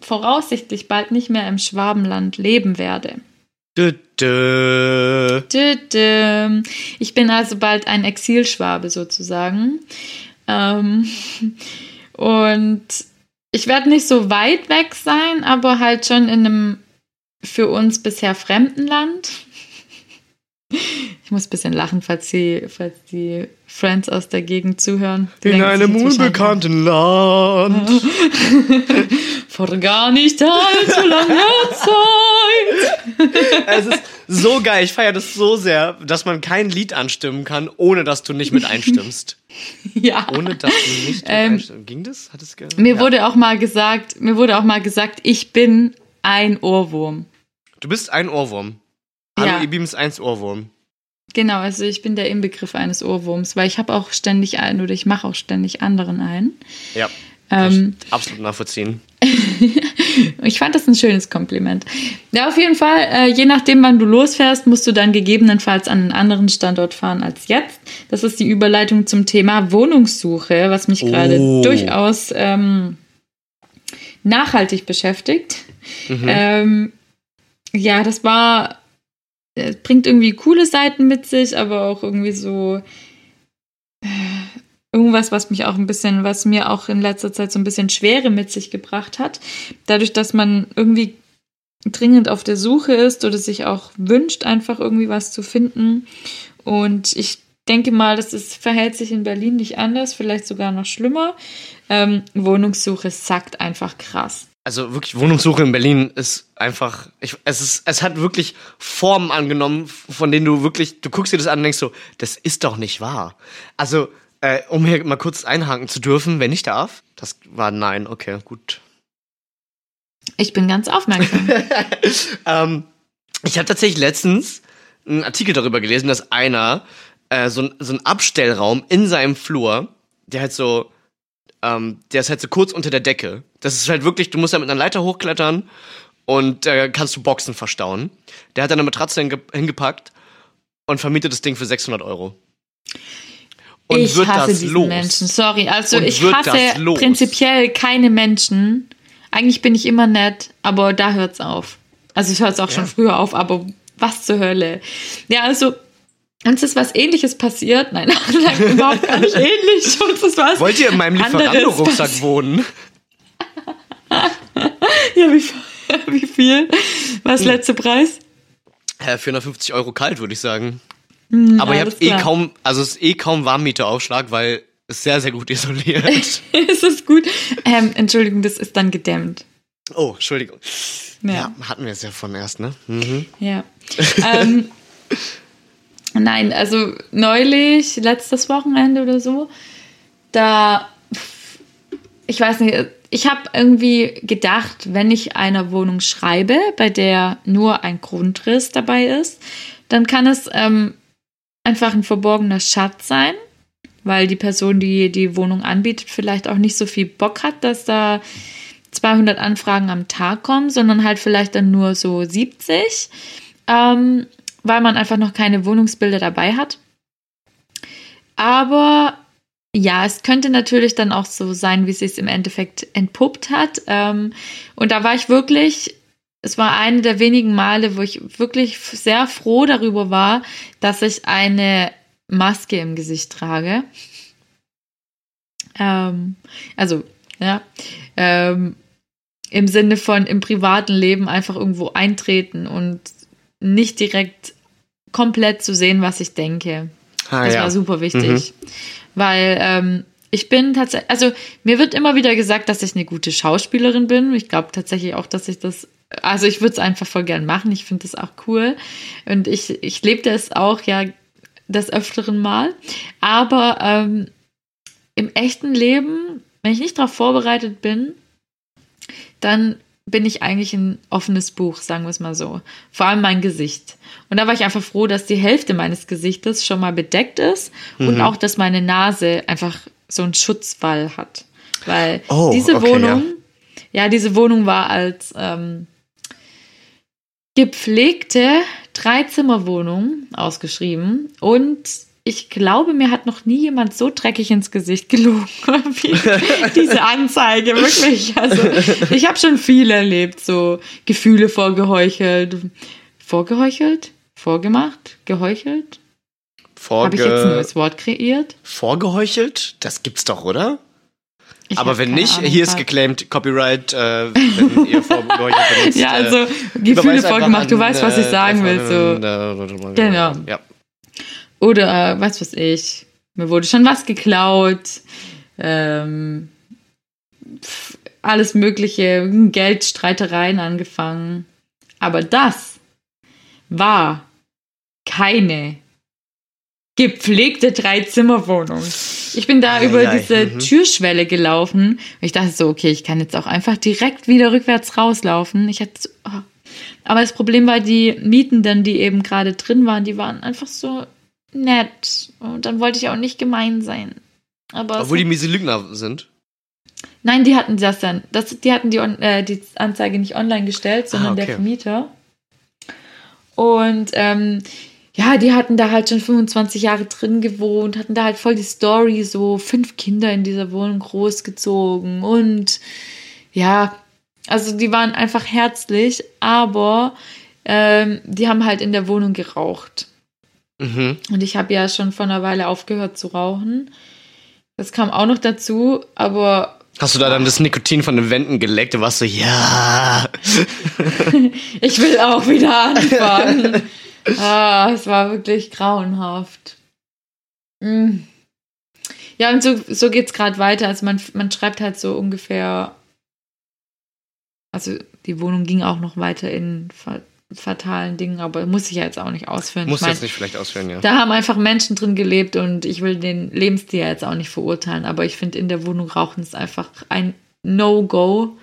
voraussichtlich bald nicht mehr im Schwabenland leben werde. Ich bin also bald ein Exilschwabe sozusagen. Ähm, und ich werde nicht so weit weg sein, aber halt schon in einem für uns bisher fremden Land. Ich muss ein bisschen lachen, falls die, falls die Friends aus der Gegend zuhören. Die In einem unbekannten Land. Vor gar nicht allzu langer Zeit. es ist so geil. Ich feiere das so sehr, dass man kein Lied anstimmen kann, ohne dass du nicht mit einstimmst. Ja. Ohne dass du nicht mit Ähm, einstimmst. Ging das? Hat es ge Mir Ja. wurde auch mal gesagt, mir wurde auch mal gesagt, ich bin ein Ohrwurm. Du bist ein Ohrwurm. Hallo, Ja. Ibim ist eins Ohrwurm. Genau, also ich bin der Inbegriff eines Ohrwurms, weil ich habe auch ständig einen oder ich mache auch ständig anderen ein. Ja. Ähm, Absolut nachvollziehen. ich fand das ein schönes Kompliment. Ja, auf jeden Fall, äh, je nachdem, wann du losfährst, musst du dann gegebenenfalls an einen anderen Standort fahren als jetzt. Das ist die Überleitung zum Thema Wohnungssuche, was mich gerade Oh. durchaus ähm, nachhaltig beschäftigt. Mhm. Ähm, ja, das war, äh, bringt irgendwie coole Seiten mit sich, aber auch irgendwie so äh, irgendwas, was mich auch ein bisschen, was mir auch in letzter Zeit so ein bisschen Schwere mit sich gebracht hat. Dadurch, dass man irgendwie dringend auf der Suche ist oder sich auch wünscht, einfach irgendwie was zu finden. Und ich denke mal, das ist, verhält sich in Berlin nicht anders, vielleicht sogar noch schlimmer. Ähm, Wohnungssuche sackt einfach krass. Also wirklich, Wohnungssuche in Berlin ist einfach, ich, es ist, es hat wirklich Formen angenommen, von denen du wirklich, du guckst dir das an und denkst so, das ist doch nicht wahr. Also, äh, um hier mal kurz einhaken zu dürfen, wenn ich darf, das war nein, okay, gut. Ich bin ganz aufmerksam. ähm, ich habe tatsächlich letztens einen Artikel darüber gelesen, dass einer äh, so, so einen Abstellraum in seinem Flur, der halt so, ähm, der ist halt so kurz unter der Decke. Das ist halt wirklich, du musst da mit einer Leiter hochklettern und da kannst du Boxen verstauen. Der hat eine Matratze hinge hingepackt und vermietet das Ding für 600 Euro. Und ich wird hasse das diesen los. Menschen. Sorry, also Und ich hasse prinzipiell keine Menschen. Eigentlich bin ich immer nett, aber da hört's auf. Also es hört auch schon früher auf, aber was zur Hölle? Ja, also uns ist was ähnliches passiert. Nein, überhaupt gar nicht ähnlich. Uns ist was Wollt ihr in meinem Lieferando-Rucksack wohnen? Ja, wie, wie viel? Hm. Was letzte Preis? Äh, 450 Euro kalt, würde ich sagen. Hm, Aber ihr habt eh klar. kaum, also es ist eh kaum Warmmieteraufschlag, weil es sehr, sehr gut isoliert. ist es gut? Ähm, Entschuldigung, das ist dann gedämmt. oh, Entschuldigung. Ja. Ja, hatten wir es ja von erst, ne? Mhm. Ja. ähm, nein, also neulich, letztes Wochenende oder so, da, ich weiß nicht, ich habe irgendwie gedacht, wenn ich einer Wohnung schreibe, bei der nur ein Grundriss dabei ist, dann kann es ähm, einfach ein verborgener Schatz sein, weil die Person, die die Wohnung anbietet, vielleicht auch nicht so viel Bock hat, dass da 200 Anfragen am Tag kommen, sondern halt vielleicht dann nur so 70, ähm, weil man einfach noch keine Wohnungsbilder dabei hat. Aber ja, es könnte natürlich dann auch so sein, wie es sich im Endeffekt entpuppt hat. Ähm, und da war ich wirklich, es war eine der wenigen Male, wo ich wirklich sehr froh darüber war, dass ich eine Maske im Gesicht trage. Ähm, also, ja, ähm, im Sinne von im privaten Leben einfach irgendwo eintreten und nicht direkt komplett zu sehen, was ich denke. Ah, Das ja. war super wichtig. Weil ähm, ich bin tatsächlich, also mir wird immer wieder gesagt, dass ich eine gute Schauspielerin bin. Ich glaube tatsächlich auch, dass ich das, also ich würde es einfach voll gern machen. Ich finde das auch cool. Und ich, ich lebte es auch ja des Öfteren mal. Aber ähm, im echten Leben, wenn ich nicht darauf vorbereitet bin, dann bin ich eigentlich ein offenes Buch, sagen wir es mal so. Vor allem mein Gesicht. Und da war ich einfach froh, dass die Hälfte meines Gesichtes schon mal bedeckt ist und auch, dass meine Nase einfach so einen Schutzwall hat. Weil Oh, diese okay, Wohnung, ja. diese Wohnung war als ähm, gepflegte Dreizimmerwohnung ausgeschrieben und ich glaube, mir hat noch nie jemand so dreckig ins Gesicht gelogen wie diese Anzeige, wirklich. Also, ich habe schon viel erlebt, so Gefühle vorgeheuchelt. Vorgeheuchelt? Vorgemacht? Geheuchelt? Habe ich jetzt ein Vorge neues Wort kreiert? vorgeheuchelt? Das gibt's doch, oder? Ich Aber wenn nicht, Ahnung, hier ist geclaimed Copyright, äh, wenn ihr vorgeheuchelt benutzt. Ja, äh, also Gefühle überweist einfach vorgemacht, du weißt, was ich äh, sagen will. So. Genau. Ja. Oder was weiß ich, mir wurde schon was geklaut, ähm, pf, alles Mögliche, Geldstreitereien angefangen. Aber das war keine gepflegte Dreizimmerwohnung. Ich bin da Ei, über ei, diese mhm. Türschwelle gelaufen. Und ich dachte so, okay, ich kann jetzt auch einfach direkt wieder rückwärts rauslaufen. Ich hatte so, oh. Aber das Problem war, die Mietenden, die eben gerade drin waren, die waren einfach so nett. Und dann wollte ich auch nicht gemein sein. Aber Obwohl die miese Lügner sind. Nein, die hatten das dann. Das, die hatten die, äh, die Anzeige nicht online gestellt, sondern Ah, okay. der Vermieter. Und ähm, ja, die hatten da halt schon 25 Jahre drin gewohnt, hatten da halt voll die Story, so fünf Kinder in dieser Wohnung großgezogen und ja, also die waren einfach herzlich, aber ähm, die haben halt in der Wohnung geraucht. Mhm. Und ich habe ja schon vor einer Weile aufgehört zu rauchen. Das kam auch noch dazu, aber Hast du da dann das Nikotin von den Wänden geleckt und warst so, ja. Ich will auch wieder anfangen. ah, es war wirklich grauenhaft. Mm. Ja, und so, so geht es gerade weiter. Also man, man schreibt halt so ungefähr. Also die Wohnung ging auch noch weiter in fatalen Dingen, aber muss ich ja jetzt auch nicht ausführen. Musst ich mein, jetzt nicht vielleicht ausführen, ja. da haben einfach Menschen drin gelebt und ich will den Lebensstil jetzt auch nicht verurteilen, aber ich finde, in der Wohnung rauchen ist einfach ein No-Go.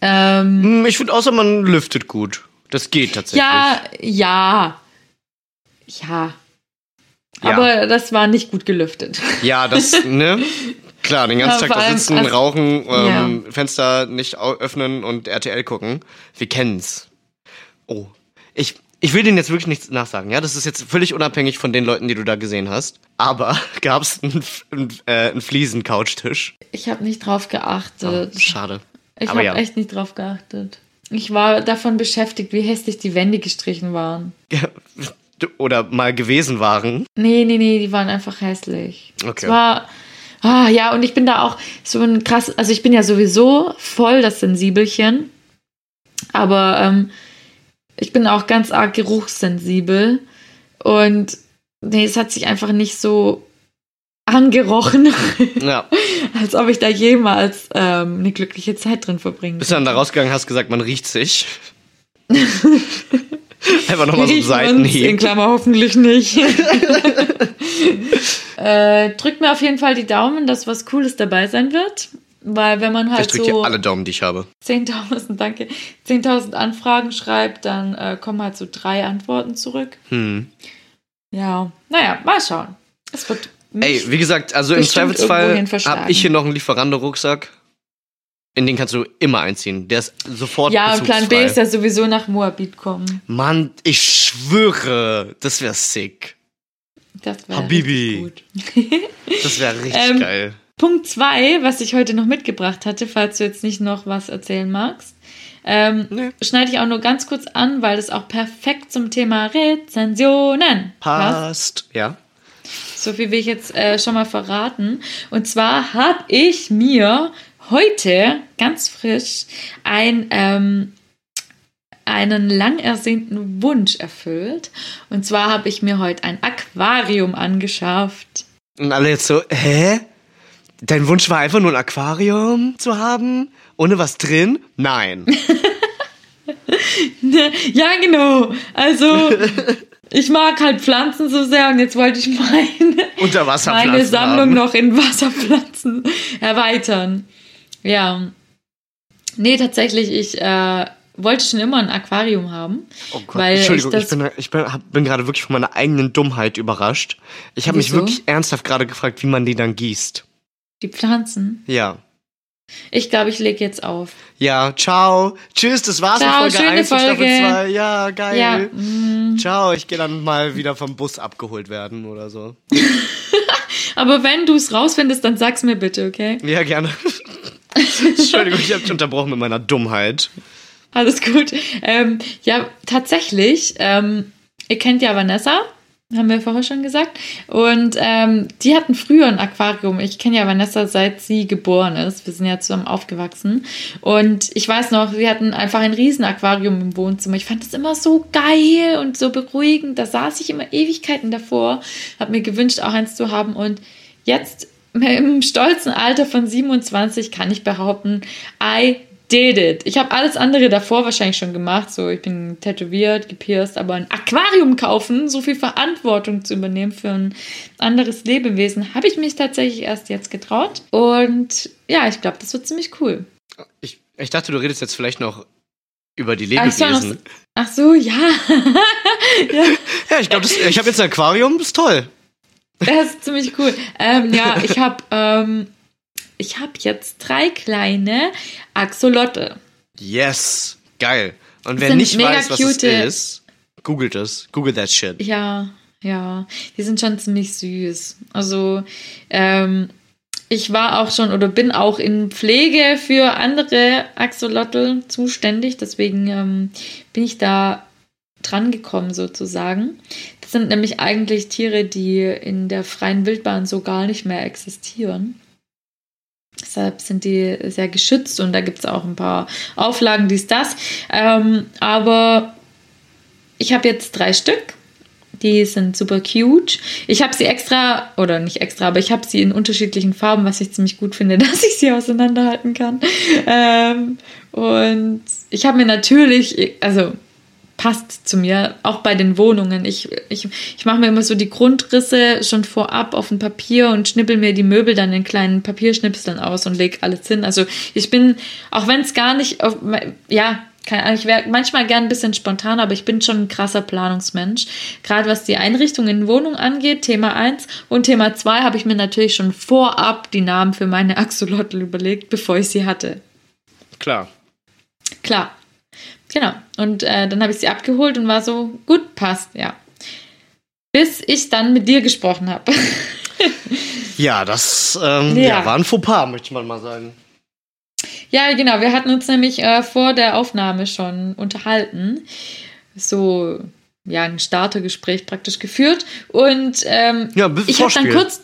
Ähm, Hm, Ich finde, außer man lüftet gut. Das geht tatsächlich. Ja, ja. Ja. Ja. Aber das war nicht gut gelüftet. Ja, das, ne? klar, den ganzen Ja, Tag da sitzen, also- rauchen, ähm, Fenster nicht öffnen und RTL gucken. Wir kennen's. Oh. Ich, ich will denen jetzt wirklich nichts nachsagen, ja? Das ist jetzt völlig unabhängig von den Leuten, die du da gesehen hast. Aber gab's einen, einen, äh, einen Fliesen-Couchtisch? Ich habe nicht drauf geachtet. Schade. ich habe ja. echt nicht drauf geachtet. Ich war davon beschäftigt, wie hässlich die Wände gestrichen waren. Oder mal gewesen waren. Nee, nee, nee, die waren einfach hässlich. Okay. Es war. Ah, ja, und ich bin da auch so ein krass. Also, ich bin ja sowieso voll das Sensibelchen. Aber ähm, ich bin auch ganz arg geruchssensibel. Und nee, es hat sich einfach nicht so angerochen, Ja. als ob ich da jemals ähm, eine glückliche Zeit drin verbringen Bist dann da rausgegangen, hast gesagt, man riecht sich. Einfach nochmal so Wir ein riechen uns, in Seitenhieb. Klammer hoffentlich nicht. äh, drückt mir auf jeden Fall die Daumen, dass was Cooles dabei sein wird. Weil wenn man Ich halt drücke so alle Daumen, die ich habe. 10.000, danke, 10.000 Anfragen schreibt, dann äh, kommen halt so drei Antworten zurück. Hm. Ja, naja, mal schauen. Es wird Ey, wie gesagt, also im Zweifelsfall habe ich hier noch einen Lieferando-Rucksack. In den kannst du immer einziehen. Der ist sofort ja, und Plan B ist ja sowieso nach Moabit kommen. Mann, ich schwöre, das wäre sick. Das wäre Habibi. richtig gut. Das wäre richtig Ähm, geil. Punkt zwei, was ich heute noch mitgebracht hatte, falls du jetzt nicht noch was erzählen magst, ähm, Nee. schneide ich auch nur ganz kurz an, weil es auch perfekt zum Thema Rezensionen passt. Passt. Ja. So viel will ich jetzt äh, schon mal verraten. Und zwar habe ich mir heute ganz frisch ein, ähm, einen lang ersehnten Wunsch erfüllt. Und zwar habe ich mir heute ein Aquarium angeschafft. Und alle jetzt so, hä? Dein Wunsch war einfach nur ein Aquarium zu haben? Ohne was drin? Nein. Ja, genau. Also, ich mag halt Pflanzen so sehr und jetzt wollte ich meine, meine Sammlung haben. noch in Wasserpflanzen erweitern. Ja. Nee, tatsächlich, ich äh, wollte schon immer ein Aquarium haben. Oh Gott, weil Entschuldigung, ich ich, bin, ich bin, hab- bin gerade wirklich von meiner eigenen Dummheit überrascht. Ich habe mich wirklich ernsthaft gerade gefragt, wie man die dann gießt. Die Pflanzen. Ja. Ich glaube, ich lege jetzt auf. Ja, ciao. Tschüss, das war's Ciao, mit Folge schöne 1 von Staffel Folge. 2. Ja, geil. Ja. mm. Ciao, ich gehe dann mal wieder vom Bus abgeholt werden oder so. Aber wenn du es rausfindest, dann sag's mir bitte, okay? Ja, gerne. Entschuldigung, ich habe dich unterbrochen mit meiner Dummheit. Alles gut. Ähm, ja, tatsächlich. Ähm, ihr kennt ja Vanessa, haben wir vorher schon gesagt. Und ähm, die hatten früher ein Aquarium. Ich kenne ja Vanessa, seit sie geboren ist. Wir sind ja zusammen aufgewachsen. Und ich weiß noch, sie hatten einfach ein riesen Aquarium im Wohnzimmer. Ich fand das immer so geil und so beruhigend. Da saß ich immer Ewigkeiten davor, habe mir gewünscht, auch eins zu haben. Und jetzt im stolzen Alter von 27 kann ich behaupten, I did it. Ich habe alles andere davor wahrscheinlich schon gemacht. So, ich bin tätowiert, gepierst, aber ein Aquarium kaufen, so viel Verantwortung zu übernehmen für ein anderes Lebewesen, habe ich mich tatsächlich erst jetzt getraut. Und ja, ich glaube, das wird ziemlich cool. Ich, ich dachte, du redest jetzt vielleicht noch über die Ach so, Lebewesen. noch- Ach so, ja. ja. Ja, ich glaube, ich habe jetzt ein Aquarium, das ist toll. Das ist ziemlich cool. Ähm, ja, ich habe ähm, ich habe jetzt drei kleine Axolotl. Yes, geil. Und wer nicht weiß, was cute- es ist, googelt es. Google that shit. Ja, ja, die sind schon ziemlich süß. Also, ähm, ich war auch schon oder bin auch in Pflege für andere Axolotl zuständig, deswegen ähm, bin ich da dran gekommen sozusagen. Das sind nämlich eigentlich Tiere, die in der freien Wildbahn so gar nicht mehr existieren. Deshalb sind die sehr geschützt und da gibt es auch ein paar Auflagen, dies, das. Ähm, aber ich habe jetzt drei Stück. Die sind super cute. Ich habe sie extra, oder nicht extra, aber ich habe sie in unterschiedlichen Farben, was ich ziemlich gut finde, dass ich sie auseinanderhalten kann. Ähm, und ich habe mir natürlich, also passt zu mir, auch bei den Wohnungen. Ich, ich, ich mache mir immer so die Grundrisse schon vorab auf ein Papier und schnippel mir die Möbel dann in kleinen Papierschnipseln aus und lege alles hin. Also ich bin, auch wenn es gar nicht, auf, ja, Keine, ich wäre manchmal gern ein bisschen spontan, aber ich bin schon ein krasser Planungsmensch. Gerade was die Einrichtung in Wohnung angeht, Thema 1. Und Thema 2 habe ich mir natürlich schon vorab die Namen für meine Axolotl überlegt, bevor ich sie hatte. Klar. Klar. Genau. Und äh, dann habe ich sie abgeholt und war so, gut, passt, ja. Bis ich dann mit dir gesprochen habe. Ja, das ähm, Ja. ja. war ein Fauxpas, möchte man mal sagen. Ja, genau. Wir hatten uns nämlich äh, vor der Aufnahme schon unterhalten. So, ja, ein Startergespräch praktisch geführt. Und ähm, Ja, ich habe dann kurz,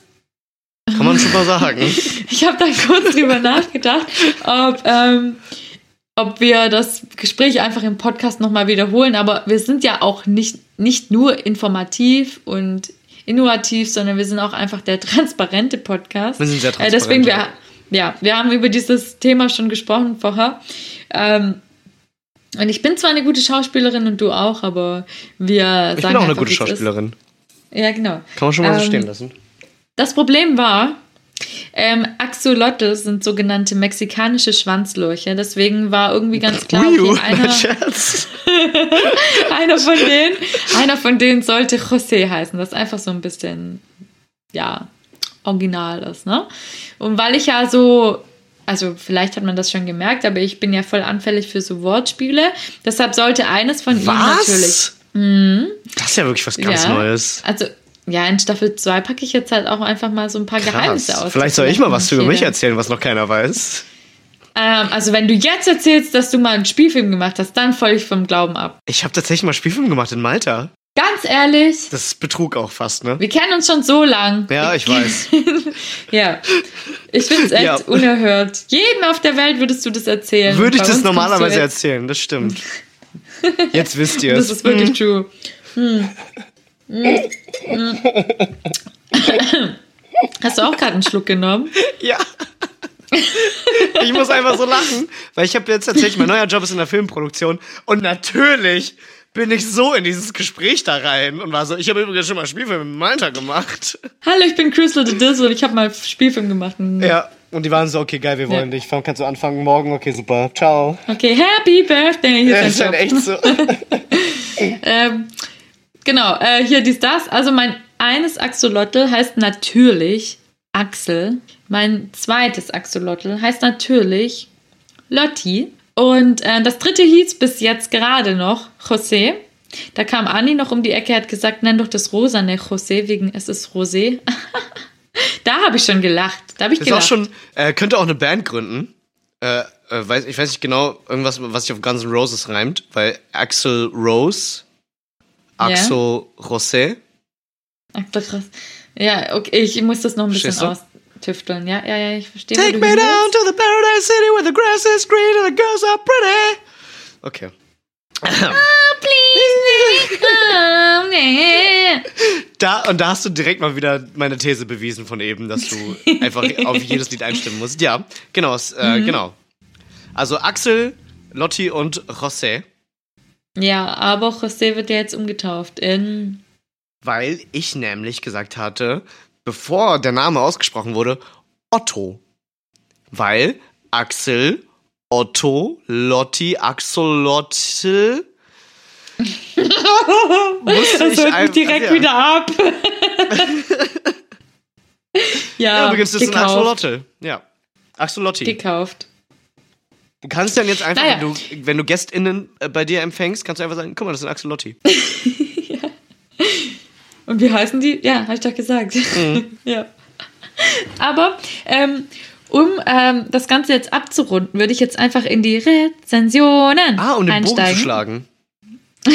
Kann man schon mal sagen. ich habe dann kurz drüber nachgedacht, ob, ähm, ob wir das Gespräch einfach im Podcast nochmal wiederholen. Aber wir sind ja auch nicht, nicht nur informativ und innovativ, sondern wir sind auch einfach der transparente Podcast. Wir sind sehr Äh, transparent. deswegen, wir, ja. wir haben über dieses Thema schon gesprochen vorher. Ähm, und ich bin zwar eine gute Schauspielerin und du auch, aber wir Ich sagen bin auch eine gute es ist. Schauspielerin. Ja, genau. Kann man schon mal so Ähm, stehen lassen. Das Problem war, ähm, Axolotl sind sogenannte mexikanische Schwanzlurche. Deswegen war irgendwie ganz klar, okay, einer, einer von denen, einer von denen sollte José heißen. Das einfach so ein bisschen, ja, original ist, ne? Und weil ich ja so, also vielleicht hat man das schon gemerkt, aber ich bin ja voll anfällig für so Wortspiele. Deshalb sollte eines von ihnen natürlich. Was? Das ist ja wirklich was ganz Ja. Neues. Also, ja, in Staffel 2 packe ich jetzt halt auch einfach mal so ein paar Geheimnisse Krass. aus. Vielleicht soll ich mal was über mich erzählen, was noch keiner weiß. Ähm, also, wenn du jetzt erzählst, dass du mal einen Spielfilm gemacht hast, dann voll ich vom Glauben ab. Ich habe tatsächlich mal Spielfilm gemacht in Malta. Ganz ehrlich, Das ist Betrug auch fast, ne? wir kennen uns schon so lang. Ja, ich weiß. Ja. Ich finde es echt Ja. unerhört. Jedem auf der Welt würdest du das erzählen. Würde ich das normalerweise erzählen, das stimmt. Jetzt wisst ihr Das es. ist wirklich true. Hm. Hm. Hm. Hast du auch gerade einen Schluck genommen? Ja. Ich muss einfach so lachen, weil ich habe jetzt tatsächlich, mein neuer Job ist in der Filmproduktion und natürlich bin ich so in dieses Gespräch da rein und war so, ich habe übrigens schon mal Spielfilm in Malta gemacht. Hallo, ich bin Crystal the Dizzle und ich habe mal Spielfilm gemacht. Hm. Ja, und die waren so, okay, geil, wir wollen Ja. dich. Wann kannst du anfangen? Morgen? Okay, super. Ciao. Okay, Happy Birthday. Hier Ja, ist dein Job. echt so. Ähm, genau, äh, hier dies, das. Also mein eines Axolotl heißt natürlich Axel. Mein zweites Axolotl heißt natürlich Lotti. Und äh, das dritte hieß bis jetzt gerade noch José. Da kam Anni noch um die Ecke, hat gesagt, nenn doch das rosane José, wegen es ist Rosé. da habe ich schon gelacht. Da habe ich Das ist auch gelacht. schon, äh, könnte auch eine Band gründen. Äh, äh, weiß, ich weiß nicht genau, irgendwas, was sich auf Guns N' Roses reimt, weil Axel Rose, Axel José. Ach, doch, krass. Ja, okay, ich muss das noch ein bisschen Verstehst austüfteln. Ja, ja, ja, ich verstehe. Take me hin willst. down to the paradise city where the grass is green and the girls are pretty. Okay. Da, und da hast du direkt mal wieder meine These bewiesen von eben, dass du einfach auf jedes Lied einstimmen musst. Ja, genau, äh, genau. Also Axel, Lotti und José, Ja, aber José wird ja jetzt umgetauft in. weil ich nämlich gesagt hatte, bevor der Name ausgesprochen wurde, Otto. Weil Axel, Otto, Lotti, Axolotl. Das ich holt mich direkt ja. wieder ab. ja, Ja, übrigens, das ist ein. Axolotl. Ja. Axolotti. Gekauft. Du kannst dann jetzt einfach, Naja. wenn, du, wenn du GästInnen äh, bei dir empfängst, kannst du einfach sagen, guck mal, das ist ein Axolotti. Und wie heißen die? Ja, habe ich doch gesagt. Mhm. ja. Aber ähm, um ähm, das Ganze jetzt abzurunden, würde ich jetzt einfach in die Rezensionen Ah, um den Bogen zu schlagen.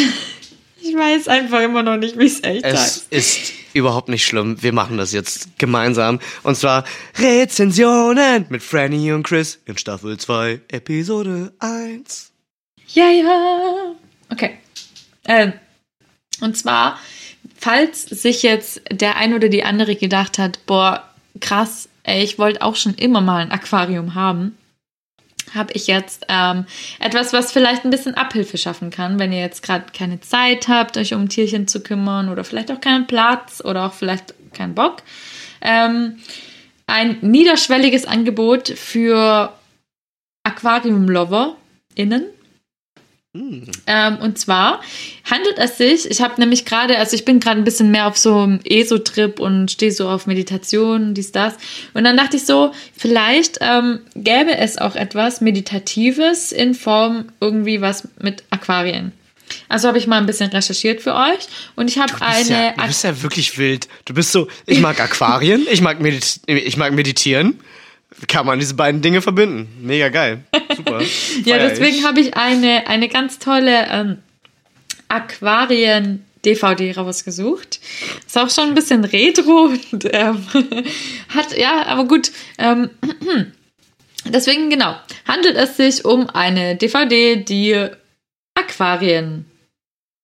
Ich weiß einfach immer noch nicht, wie es echt Es heißt. ist überhaupt nicht schlimm. Wir machen das jetzt gemeinsam. Und zwar Rezensionen mit Franny und Chris in Staffel 2, Episode 1. Ja, ja. Okay. Ähm, und zwar, falls sich jetzt der ein oder die andere gedacht hat, boah, krass, ey, ich wollte auch schon immer mal ein Aquarium haben, habe ich jetzt ähm, etwas, was vielleicht ein bisschen Abhilfe schaffen kann, wenn ihr jetzt gerade keine Zeit habt, euch um Tierchen zu kümmern oder vielleicht auch keinen Platz oder auch vielleicht keinen Bock. Ähm, ein niederschwelliges Angebot für Ähm, und zwar handelt es sich, ich habe nämlich gerade, also ich bin gerade ein bisschen mehr auf so einem ESO-Trip und stehe so auf Meditation, dies, das. Und dann dachte ich so, vielleicht ähm, gäbe es auch etwas Meditatives in Form irgendwie was mit Aquarien. Also habe ich mal ein bisschen recherchiert für euch und ich habe eine. ja, du bist ja wirklich wild. Du bist so, ich mag Aquarien, ich mag, medit ich mag meditieren. Kann man diese beiden Dinge verbinden. Mega geil. Super. Ja, deswegen habe ich eine, eine ganz tolle ähm, Aquarien-DVD rausgesucht. Ist auch schon ein bisschen retro und ähm, hat, ja, aber gut. Ähm, deswegen, genau, handelt es sich um eine DVD, die Aquarien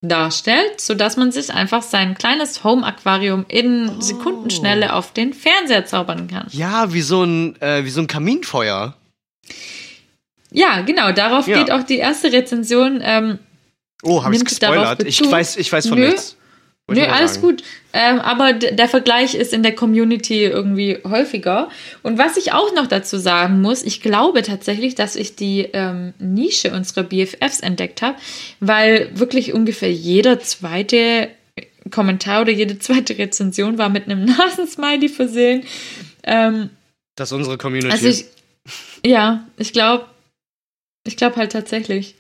darstellt, sodass man sich einfach sein kleines Home-Aquarium in Sekundenschnelle auf den Fernseher zaubern kann. Ja, wie so ein, äh, wie so ein Kaminfeuer. Ja, genau, darauf Ja. geht auch die erste Rezension. Ähm, Oh, habe ich gespoilert? Ich weiß, ich weiß von Nö. nichts. Nö, alles sagen. gut. Ähm, aber der Vergleich ist in der Community irgendwie häufiger. Und was ich auch noch dazu sagen muss, ich glaube tatsächlich, dass ich die ähm, Nische unserer BFFs entdeckt habe, weil wirklich ungefähr jeder zweite Kommentar oder jede zweite Rezension war mit einem Nasensmiley versehen. Ähm, Das ist unsere Community. also ich, ja, ich glaube, ich glaube halt tatsächlich.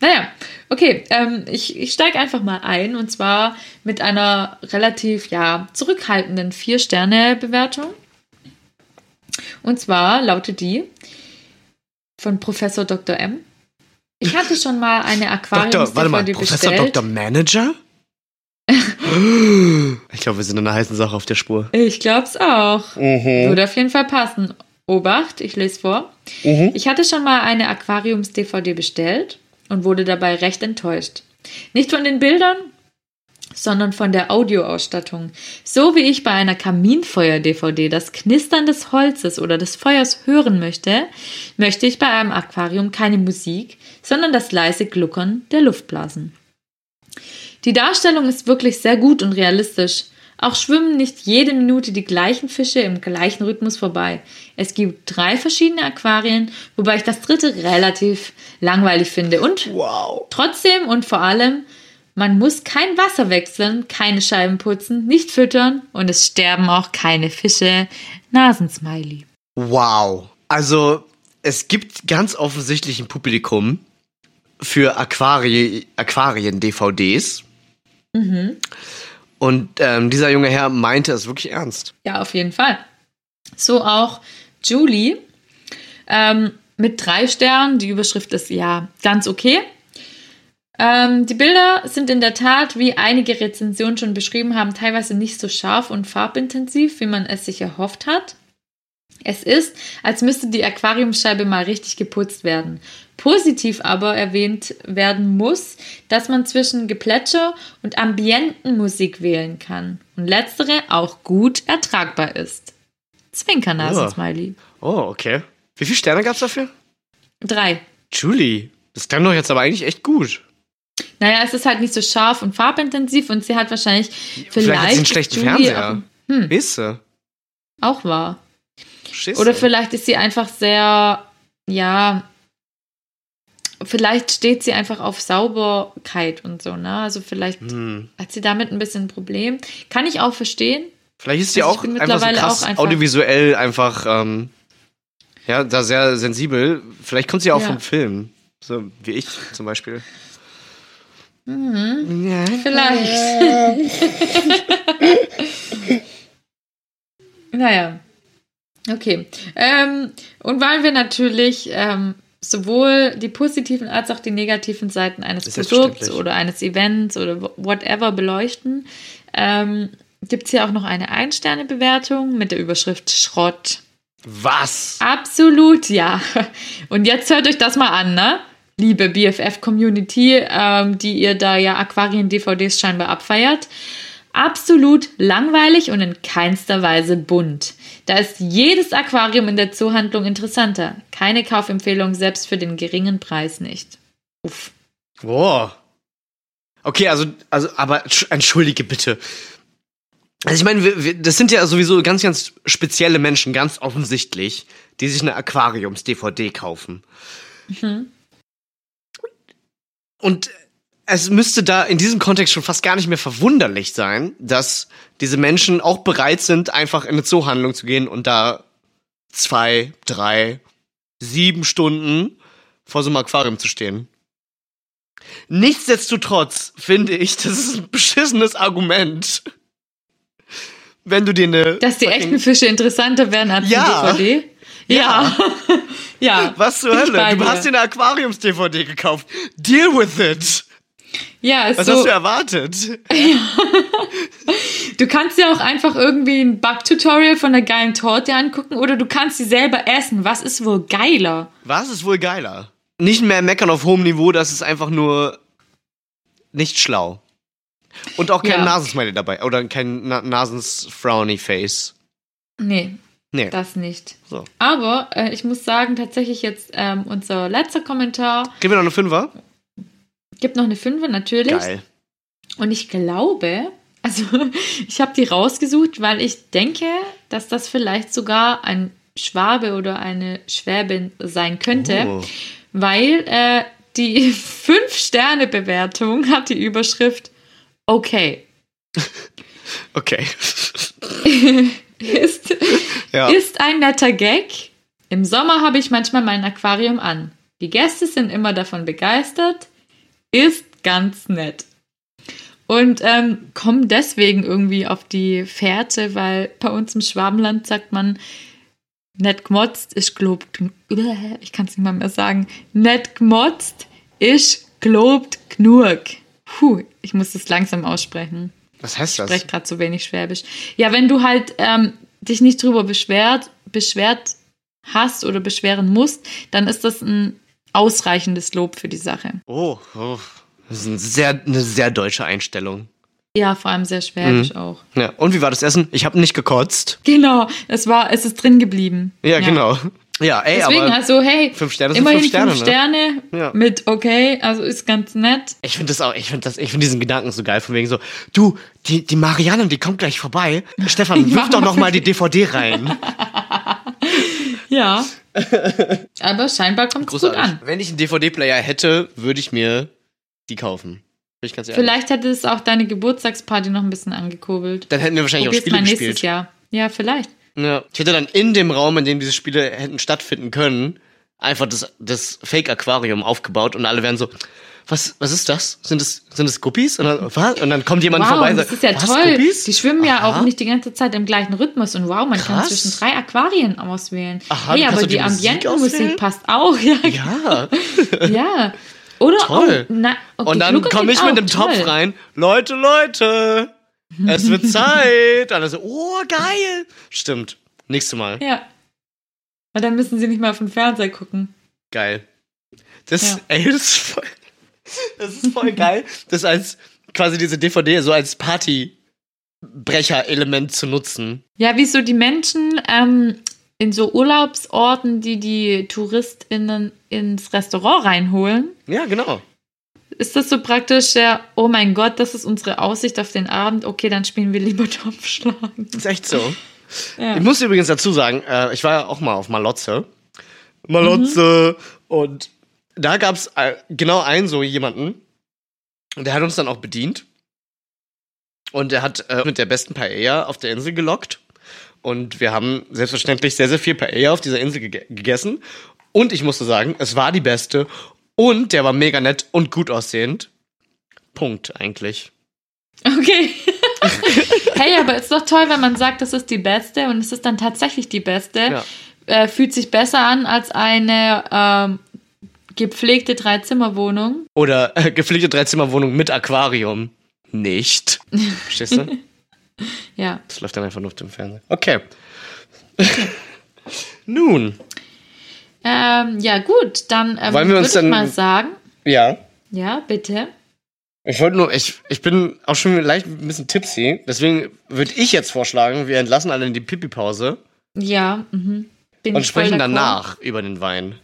Naja, okay, ähm, ich, ich steige einfach mal ein und zwar mit einer relativ, ja, zurückhaltenden Vier-Sterne-Bewertung. Und zwar lautet die von Professor Dr. M. Ich hatte schon mal eine Doktor, warte mal, Professor bestellt. Dr. Manager? ich glaube, wir sind in einer heißen Sache auf der Spur. Ich glaub's auch. Mhm. Würde auf jeden Fall passen. Obacht, ich lese vor. Ich hatte schon mal eine Aquariums-DVD bestellt und wurde dabei recht enttäuscht. Nicht von den Bildern, sondern von der Audioausstattung. So wie ich bei einer Kaminfeuer-DVD das Knistern des Holzes oder des Feuers hören möchte, möchte ich bei einem Aquarium keine Musik, sondern das leise Gluckern der Luftblasen. Die Darstellung ist wirklich sehr gut und realistisch. Auch schwimmen nicht jede Minute die gleichen Fische im gleichen Rhythmus vorbei. Es gibt drei verschiedene Aquarien, wobei ich das dritte relativ langweilig finde. Und Wow. trotzdem und vor allem, man muss kein Wasser wechseln, keine Scheiben putzen, nicht füttern und es sterben auch keine Fische. Nasensmiley. Wow. Also, es gibt ganz offensichtlich ein Publikum für Aquari Aquarien-DVDs. Und ähm, dieser junge Herr meinte es wirklich ernst. Ja, auf jeden Fall. So auch Julie ähm, mit drei Sternen. Die Überschrift ist ja ganz okay. Ähm, die Bilder sind in der Tat, wie einige Rezensionen schon beschrieben haben, teilweise nicht so scharf und farbintensiv, wie man es sich erhofft hat. Es ist, als müsste die Aquariumscheibe mal richtig geputzt werden. Positiv aber erwähnt werden muss, dass man zwischen Geplätscher und Ambientenmusik wählen kann und letztere auch gut ertragbar ist. Zwinkernasen-Smiley. Oh, okay. Wie viele Sterne gab's dafür? Drei. Julie, das klang doch jetzt aber eigentlich echt gut. Naja, es ist halt nicht so scharf und farbintensiv und sie hat wahrscheinlich vielleicht, hat sie einen schlechten Julie Fernseher. Auch, hm, du? auch wahr. Verstehst Oder vielleicht ist sie einfach sehr, ja, vielleicht steht sie einfach auf Sauberkeit und so, ne? Also vielleicht Hm. hat sie damit ein bisschen ein Problem. Kann ich auch verstehen. Vielleicht ist sie Also auch einfach so krass auch einfach- audiovisuell einfach, ähm, ja, da sehr sensibel. Vielleicht kommt sie auch Ja. vom Film. So wie ich zum Beispiel. Vielleicht. naja. Okay. Ähm, und weil wir natürlich ähm, sowohl die positiven als auch die negativen Seiten eines ist Produkts oder eines Events oder whatever beleuchten, ähm, gibt es hier auch noch eine Ein-Sterne-Bewertung mit der Überschrift Schrott. Was? Absolut, ja. Und jetzt hört euch das mal an, ne? Liebe BFF-Community, ähm, die ihr da ja Aquarien-DVDs scheinbar abfeiert. Absolut langweilig und in keinster Weise bunt. Da ist jedes Aquarium in der Zoohandlung interessanter. Keine Kaufempfehlung, selbst für den geringen Preis nicht. Uff. Boah. Okay, also, also, aber entsch- entschuldige bitte. Also ich meine, wir, wir, das sind ja sowieso ganz, ganz spezielle Menschen, ganz offensichtlich, die sich eine Aquariums-DVD kaufen. Und es müsste da in diesem Kontext schon fast gar nicht mehr verwunderlich sein, dass diese Menschen auch bereit sind, einfach in eine Zoohandlung zu gehen und da zwei, drei, sieben Stunden vor so einem Aquarium zu stehen. Nichtsdestotrotz finde ich, das ist ein beschissenes Argument. Wenn du dir eine. Dass die echten Fische interessanter werden als Ja. die DVD? Ja. ja. Was zur Hölle? Du hast dir eine Aquariums-DVD gekauft. Deal with it. Ja, ist Was so, hast du erwartet? Du kannst dir auch einfach irgendwie ein Backtutorial von einer geilen Torte angucken oder du kannst sie selber essen. Was ist wohl geiler? Was ist wohl geiler? Nicht mehr meckern auf hohem Niveau, das ist einfach nur nicht schlau. Und auch kein Ja. Nasensmiley dabei. Oder kein Na Nasens-Frowny-Face. Nee, Nee. das nicht. So. Aber äh, ich muss sagen, tatsächlich jetzt ähm, unser letzter Kommentar Gib mir noch eine Fünfer. Gibt noch eine 5 natürlich. Geil. Und ich glaube, also ich habe die rausgesucht, weil ich denke, dass das vielleicht sogar ein Schwabe oder eine Schwäbin sein könnte. Oh. weil äh, die 5-Sterne-Bewertung hat die Überschrift Okay. Okay. Ist, Ja. ist ein netter Gag. Im Sommer habe ich manchmal mein Aquarium an. Die Gäste sind immer davon begeistert. Ist ganz nett. Und ähm, kommen deswegen irgendwie auf die Fährte, weil bei uns im Schwabenland sagt man, nett gemotzt ist globt. Ich kann es nicht mal mehr sagen. Nett gemotzt ist globt gnurg. Puh, ich muss das langsam aussprechen. Was heißt Ich das? spreche gerade so wenig Schwäbisch. Ja, wenn du halt ähm, dich nicht drüber beschwert, beschwert hast oder beschweren musst, dann ist das ein ausreichendes Lob für die Sache. Oh, oh. Das ist ein sehr, eine sehr deutsche Einstellung. Ja, vor allem sehr schwäbisch Mhm. auch. Ja. Und wie war das Essen? Ich habe nicht gekotzt. Genau, es war, es ist drin geblieben. Ja, genau. Ja, ey, Deswegen, aber also, hey, fünf Sterne sind immerhin fünf Sterne, fünf ne? Sterne Ja. mit okay, also ist ganz nett. ich finde das auch, ich finde das, ich finde diesen Gedanken so geil, von wegen so, du, die, die Marianne, die kommt gleich vorbei. Stefan, wirf doch noch mal die DVD rein. Ja. Aber scheinbar kommt es gut an. Wenn ich einen DVD-Player hätte, würde ich mir die kaufen. Vielleicht hätte es auch deine Geburtstagsparty noch ein bisschen angekurbelt. Dann hätten wir wahrscheinlich auch Probier's Spiele mal nächstes gespielt. Jahr. Ja, vielleicht. Ja. Ich hätte dann in dem Raum, in dem diese Spiele hätten stattfinden können, einfach das, das Fake-Aquarium aufgebaut und alle wären so, was, was ist das? Sind das, sind das Guppies? Und dann, was? Und dann kommt jemand Wow, vorbei und das sagt, ist ja was, toll. Guppies? Die schwimmen ja Aha. auch nicht die ganze Zeit im gleichen Rhythmus und wow, man kann Krass. zwischen drei Aquarien auswählen. Aha, hey, aber die die Musik Ambientenmusik passt auch. Ja, Ja. ja. Oder Toll. Oh, na, oh, Und dann komme ich mit einem Topf rein. Leute, Leute, es wird Zeit. Und dann so, oh, geil. Stimmt. Nächstes Mal. Ja. Und dann müssen sie nicht mal auf den Fernseher gucken. Geil. Das, Ja. ey, das ist voll, das ist voll geil, das als quasi diese DVD so als Partybrecher-Element zu nutzen. Ja, wie so die Menschen ähm, in so Urlaubsorten, die die TouristInnen ins Restaurant reinholen. Ja, genau. Ist das so praktisch der, oh mein Gott, das ist unsere Aussicht auf den Abend, okay, dann spielen wir lieber Topfschlagen. Ist echt so. Ja. Ich muss übrigens dazu sagen, äh, ich war ja auch mal auf Malotze. Malotze. Und da gab es äh, genau einen so jemanden. Und der hat uns dann auch bedient. Und der hat äh, mit der besten Paella auf der Insel gelockt. Und wir haben selbstverständlich sehr, sehr viel Paella auf dieser Insel gege gegessen. Und ich musste sagen, es war die beste. Und der war mega nett und gut aussehend. Punkt eigentlich. Okay. hey, aber ist doch toll, wenn man sagt, das ist die beste und es ist dann tatsächlich die beste. Ja. Äh, fühlt sich besser an als eine ähm, gepflegte Dreizimmerwohnung. Oder äh, gepflegte Dreizimmerwohnung mit Aquarium. Nicht. Verstehst du? Ja. Das läuft dann einfach nur auf dem Fernseher. Okay. Nun, Ähm, ja, gut, dann ähm, Wollen wir uns würde dann- mal sagen. ja. Ja, bitte. Ich wollte nur, ich, ich bin auch schon leicht ein bisschen tipsy. Deswegen würde ich jetzt vorschlagen, wir entlassen alle in die Pipi-Pause Ja, mhm. Bin und sprechen danach über den Wein.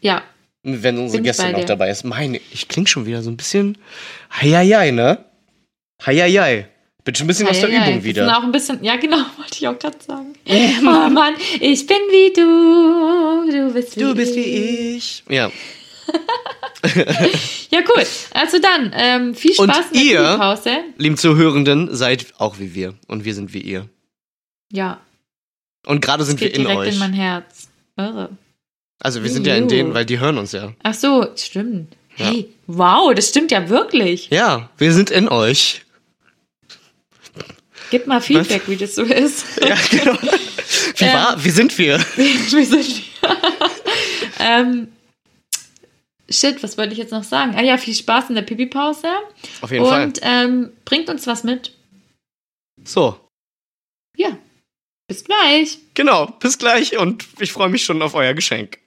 Ja, Wenn unsere Gäste noch dabei ist. Meine, ich klinge schon wieder so ein bisschen. Heieiei, ne? Heieiei. Bin schon ein bisschen aus der Übung sind wieder. auch ein bisschen, ja genau, wollte ich auch gerade sagen. oh Mann, ich bin wie du, du bist wie Du bist ich. wie ich. Ja. Ja, cool. Also dann, ähm, viel Und Spaß in ihr? der Pause. Lieben Zuhörenden, seid auch wie wir. Und wir sind wie ihr. Ja, Und gerade sind wir in direkt euch. in mein Herz. Irre. Also wir sind ja in Juhu. denen, weil die hören uns ja. Ach so, stimmt. Ja. Hey, wow, das stimmt ja wirklich. Ja, wir sind in euch. Gib mal Feedback, wie das so ist. Ja, genau. Wie Ähm. war? Wie sind wir? wir sind ähm, Shit, was wollte ich jetzt noch sagen? Ah ja, viel Spaß in der Pipi-Pause. Auf jeden Fall. Und ähm, bringt uns was mit. So, Ja, bis gleich. genau. Bis gleich und ich freue mich schon auf euer Geschenk.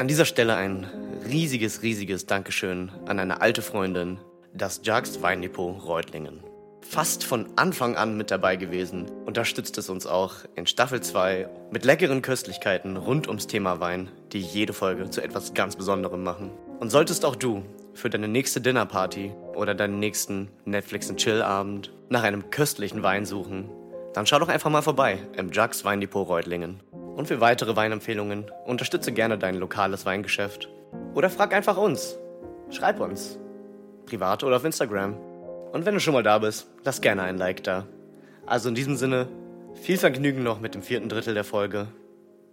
An dieser Stelle ein riesiges, riesiges Dankeschön an eine alte Freundin, das Jags Weindepot Reutlingen. Fast von Anfang an mit dabei gewesen, unterstützt es uns auch in Staffel 2 mit leckeren Köstlichkeiten rund ums Thema Wein, die jede Folge zu etwas ganz Besonderem machen. Und solltest auch du für deine nächste Dinnerparty oder deinen nächsten Netflix- und Chill-Abend nach einem köstlichen Wein suchen, dann schau doch einfach mal vorbei im Jugs Weindepot Reutlingen. Und für weitere Weinempfehlungen unterstütze gerne dein lokales Weingeschäft. Oder frag einfach uns. Schreib uns. Privat oder auf Instagram. Und wenn du schon mal da bist, lass gerne ein Like da. Also in diesem Sinne, viel Vergnügen noch mit dem vierten Drittel der Folge.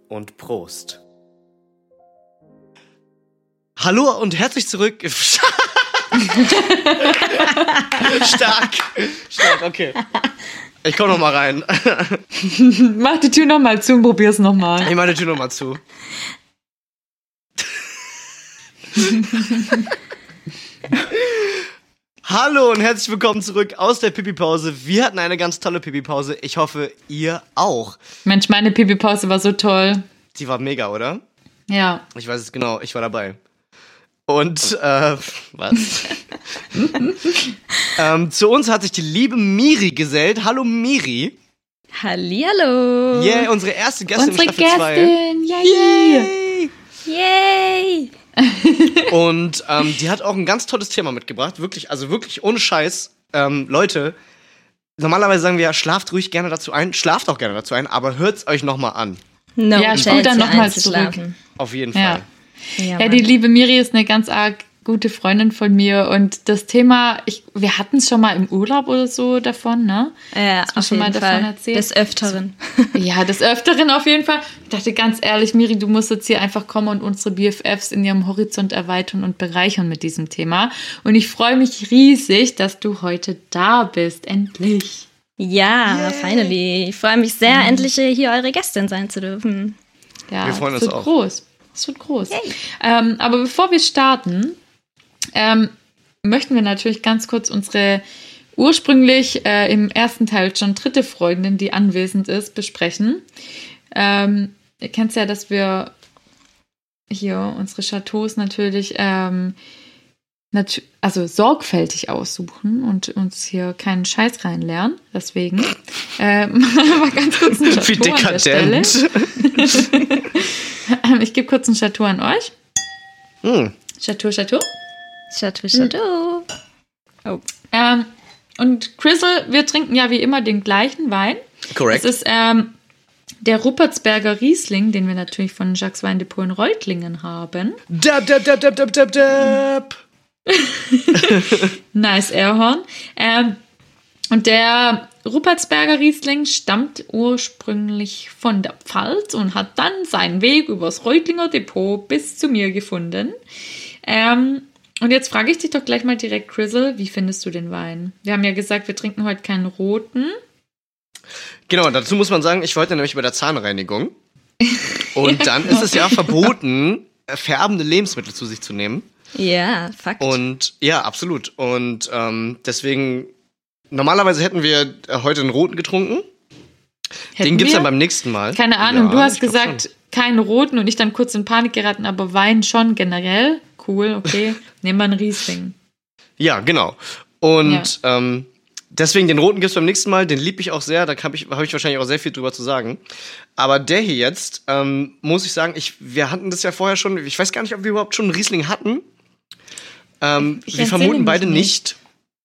Und Prost. Hallo und herzlich zurück. Stark. Stark, okay. Ich komm noch mal rein. Mach die Tür nochmal zu und probier's nochmal. Ich mache die Tür noch mal zu. Hallo und herzlich willkommen zurück aus der Pipi-Pause. Wir hatten eine ganz tolle Pipi-Pause. Ich hoffe, ihr auch. Mensch, meine Pipi-Pause war so toll. Die war mega, oder? Ja. Ich weiß es genau, ich war dabei. Und, äh, was? ähm, zu uns hat sich die liebe Miri gesellt. Hallo Miri. Hallihallo. Yeah, unsere erste Gästin Unsere in Staffel 2. Gästin. Yay. Yay! Yay. Und ähm, die hat auch ein ganz tolles Thema mitgebracht. Wirklich, also wirklich ohne Scheiß. Ähm, Leute, normalerweise sagen wir ja, schlaft ruhig gerne dazu ein, schlaft auch gerne dazu ein, aber hört's euch nochmal an. No Ja, spul dann chance, noch mal einzuschlafen. Auf jeden. Fall. Ja, Ja, Mann. die liebe Miri ist eine ganz arg gute Freundin von mir und das Thema, ich, wir hatten es schon mal im Urlaub oder so davon, ne? ja, Hast du auf schon mal jeden davon Fall. erzählt? Des Öfteren. Ja, des Öfteren auf jeden Fall. Ich dachte ganz ehrlich, Miri, du musst jetzt hier einfach kommen und unsere BFFs in ihrem Horizont erweitern und bereichern mit diesem Thema. Und ich freue mich riesig, dass du heute da bist. Endlich. Ja, finally. Ich freue mich sehr, endlich hier eure Gästin sein zu dürfen. Ja, Wir freuen uns auch. groß. Es wird groß. Ähm, aber bevor wir starten, ähm, möchten wir natürlich ganz kurz unsere ursprünglich äh, im ersten Teil schon dritte Freundin, die anwesend ist, besprechen. Ähm, ihr kennt ja, dass wir hier unsere Chateaus natürlich ähm, natu also sorgfältig aussuchen und uns hier keinen Scheiß reinlernen. Deswegen ähm, mal ganz kurz ein Wie Chateau an der Stelle. dekadent. Ich gebe kurz ein Chateau an euch. Hm. Chateau, Chateau. Chateau, Chateau. Ähm, und Crystal, wir trinken ja wie immer den gleichen Wein. Korrekt. Es ist ähm, der Ruppertsberger Riesling, den wir natürlich von Jacques Weindepot in Reutlingen haben. Dab, dab, dab, dab, dab, dab, dab. Nice Airhorn. Ähm, und der Ruppertsberger Riesling stammt ursprünglich von der Pfalz und hat dann seinen Weg übers Reutlinger Depot bis zu mir gefunden. Ähm, und jetzt frage ich dich doch gleich mal direkt, Crizzle, wie findest du den Wein? Wir haben ja gesagt, wir trinken heute keinen roten. Genau, dazu muss man sagen, ich wollte nämlich bei der Zahnreinigung. Und dann ist es ja verboten, äh, färbende Lebensmittel zu sich zu nehmen. Ja, Fakt. Und ja, absolut. Und ähm, deswegen, normalerweise hätten wir äh, heute einen roten getrunken. Hätten Den gibt's wir? dann beim nächsten Mal. Keine Ahnung, Ja, du hast gesagt, keinen roten und ich dann kurz in Panik geraten, aber Wein schon generell. Cool, okay. Nehmen wir einen Riesling. Ja, genau. Und ähm, deswegen den roten gibt's beim nächsten Mal. Den lieb ich auch sehr. Da habe ich, hab ich wahrscheinlich auch sehr viel drüber zu sagen. Aber der hier jetzt, ähm, muss ich sagen, ich, wir hatten das ja vorher schon. Ich weiß gar nicht, ob wir überhaupt schon einen Riesling hatten. Ähm, Ich wir vermuten beide nicht. nicht.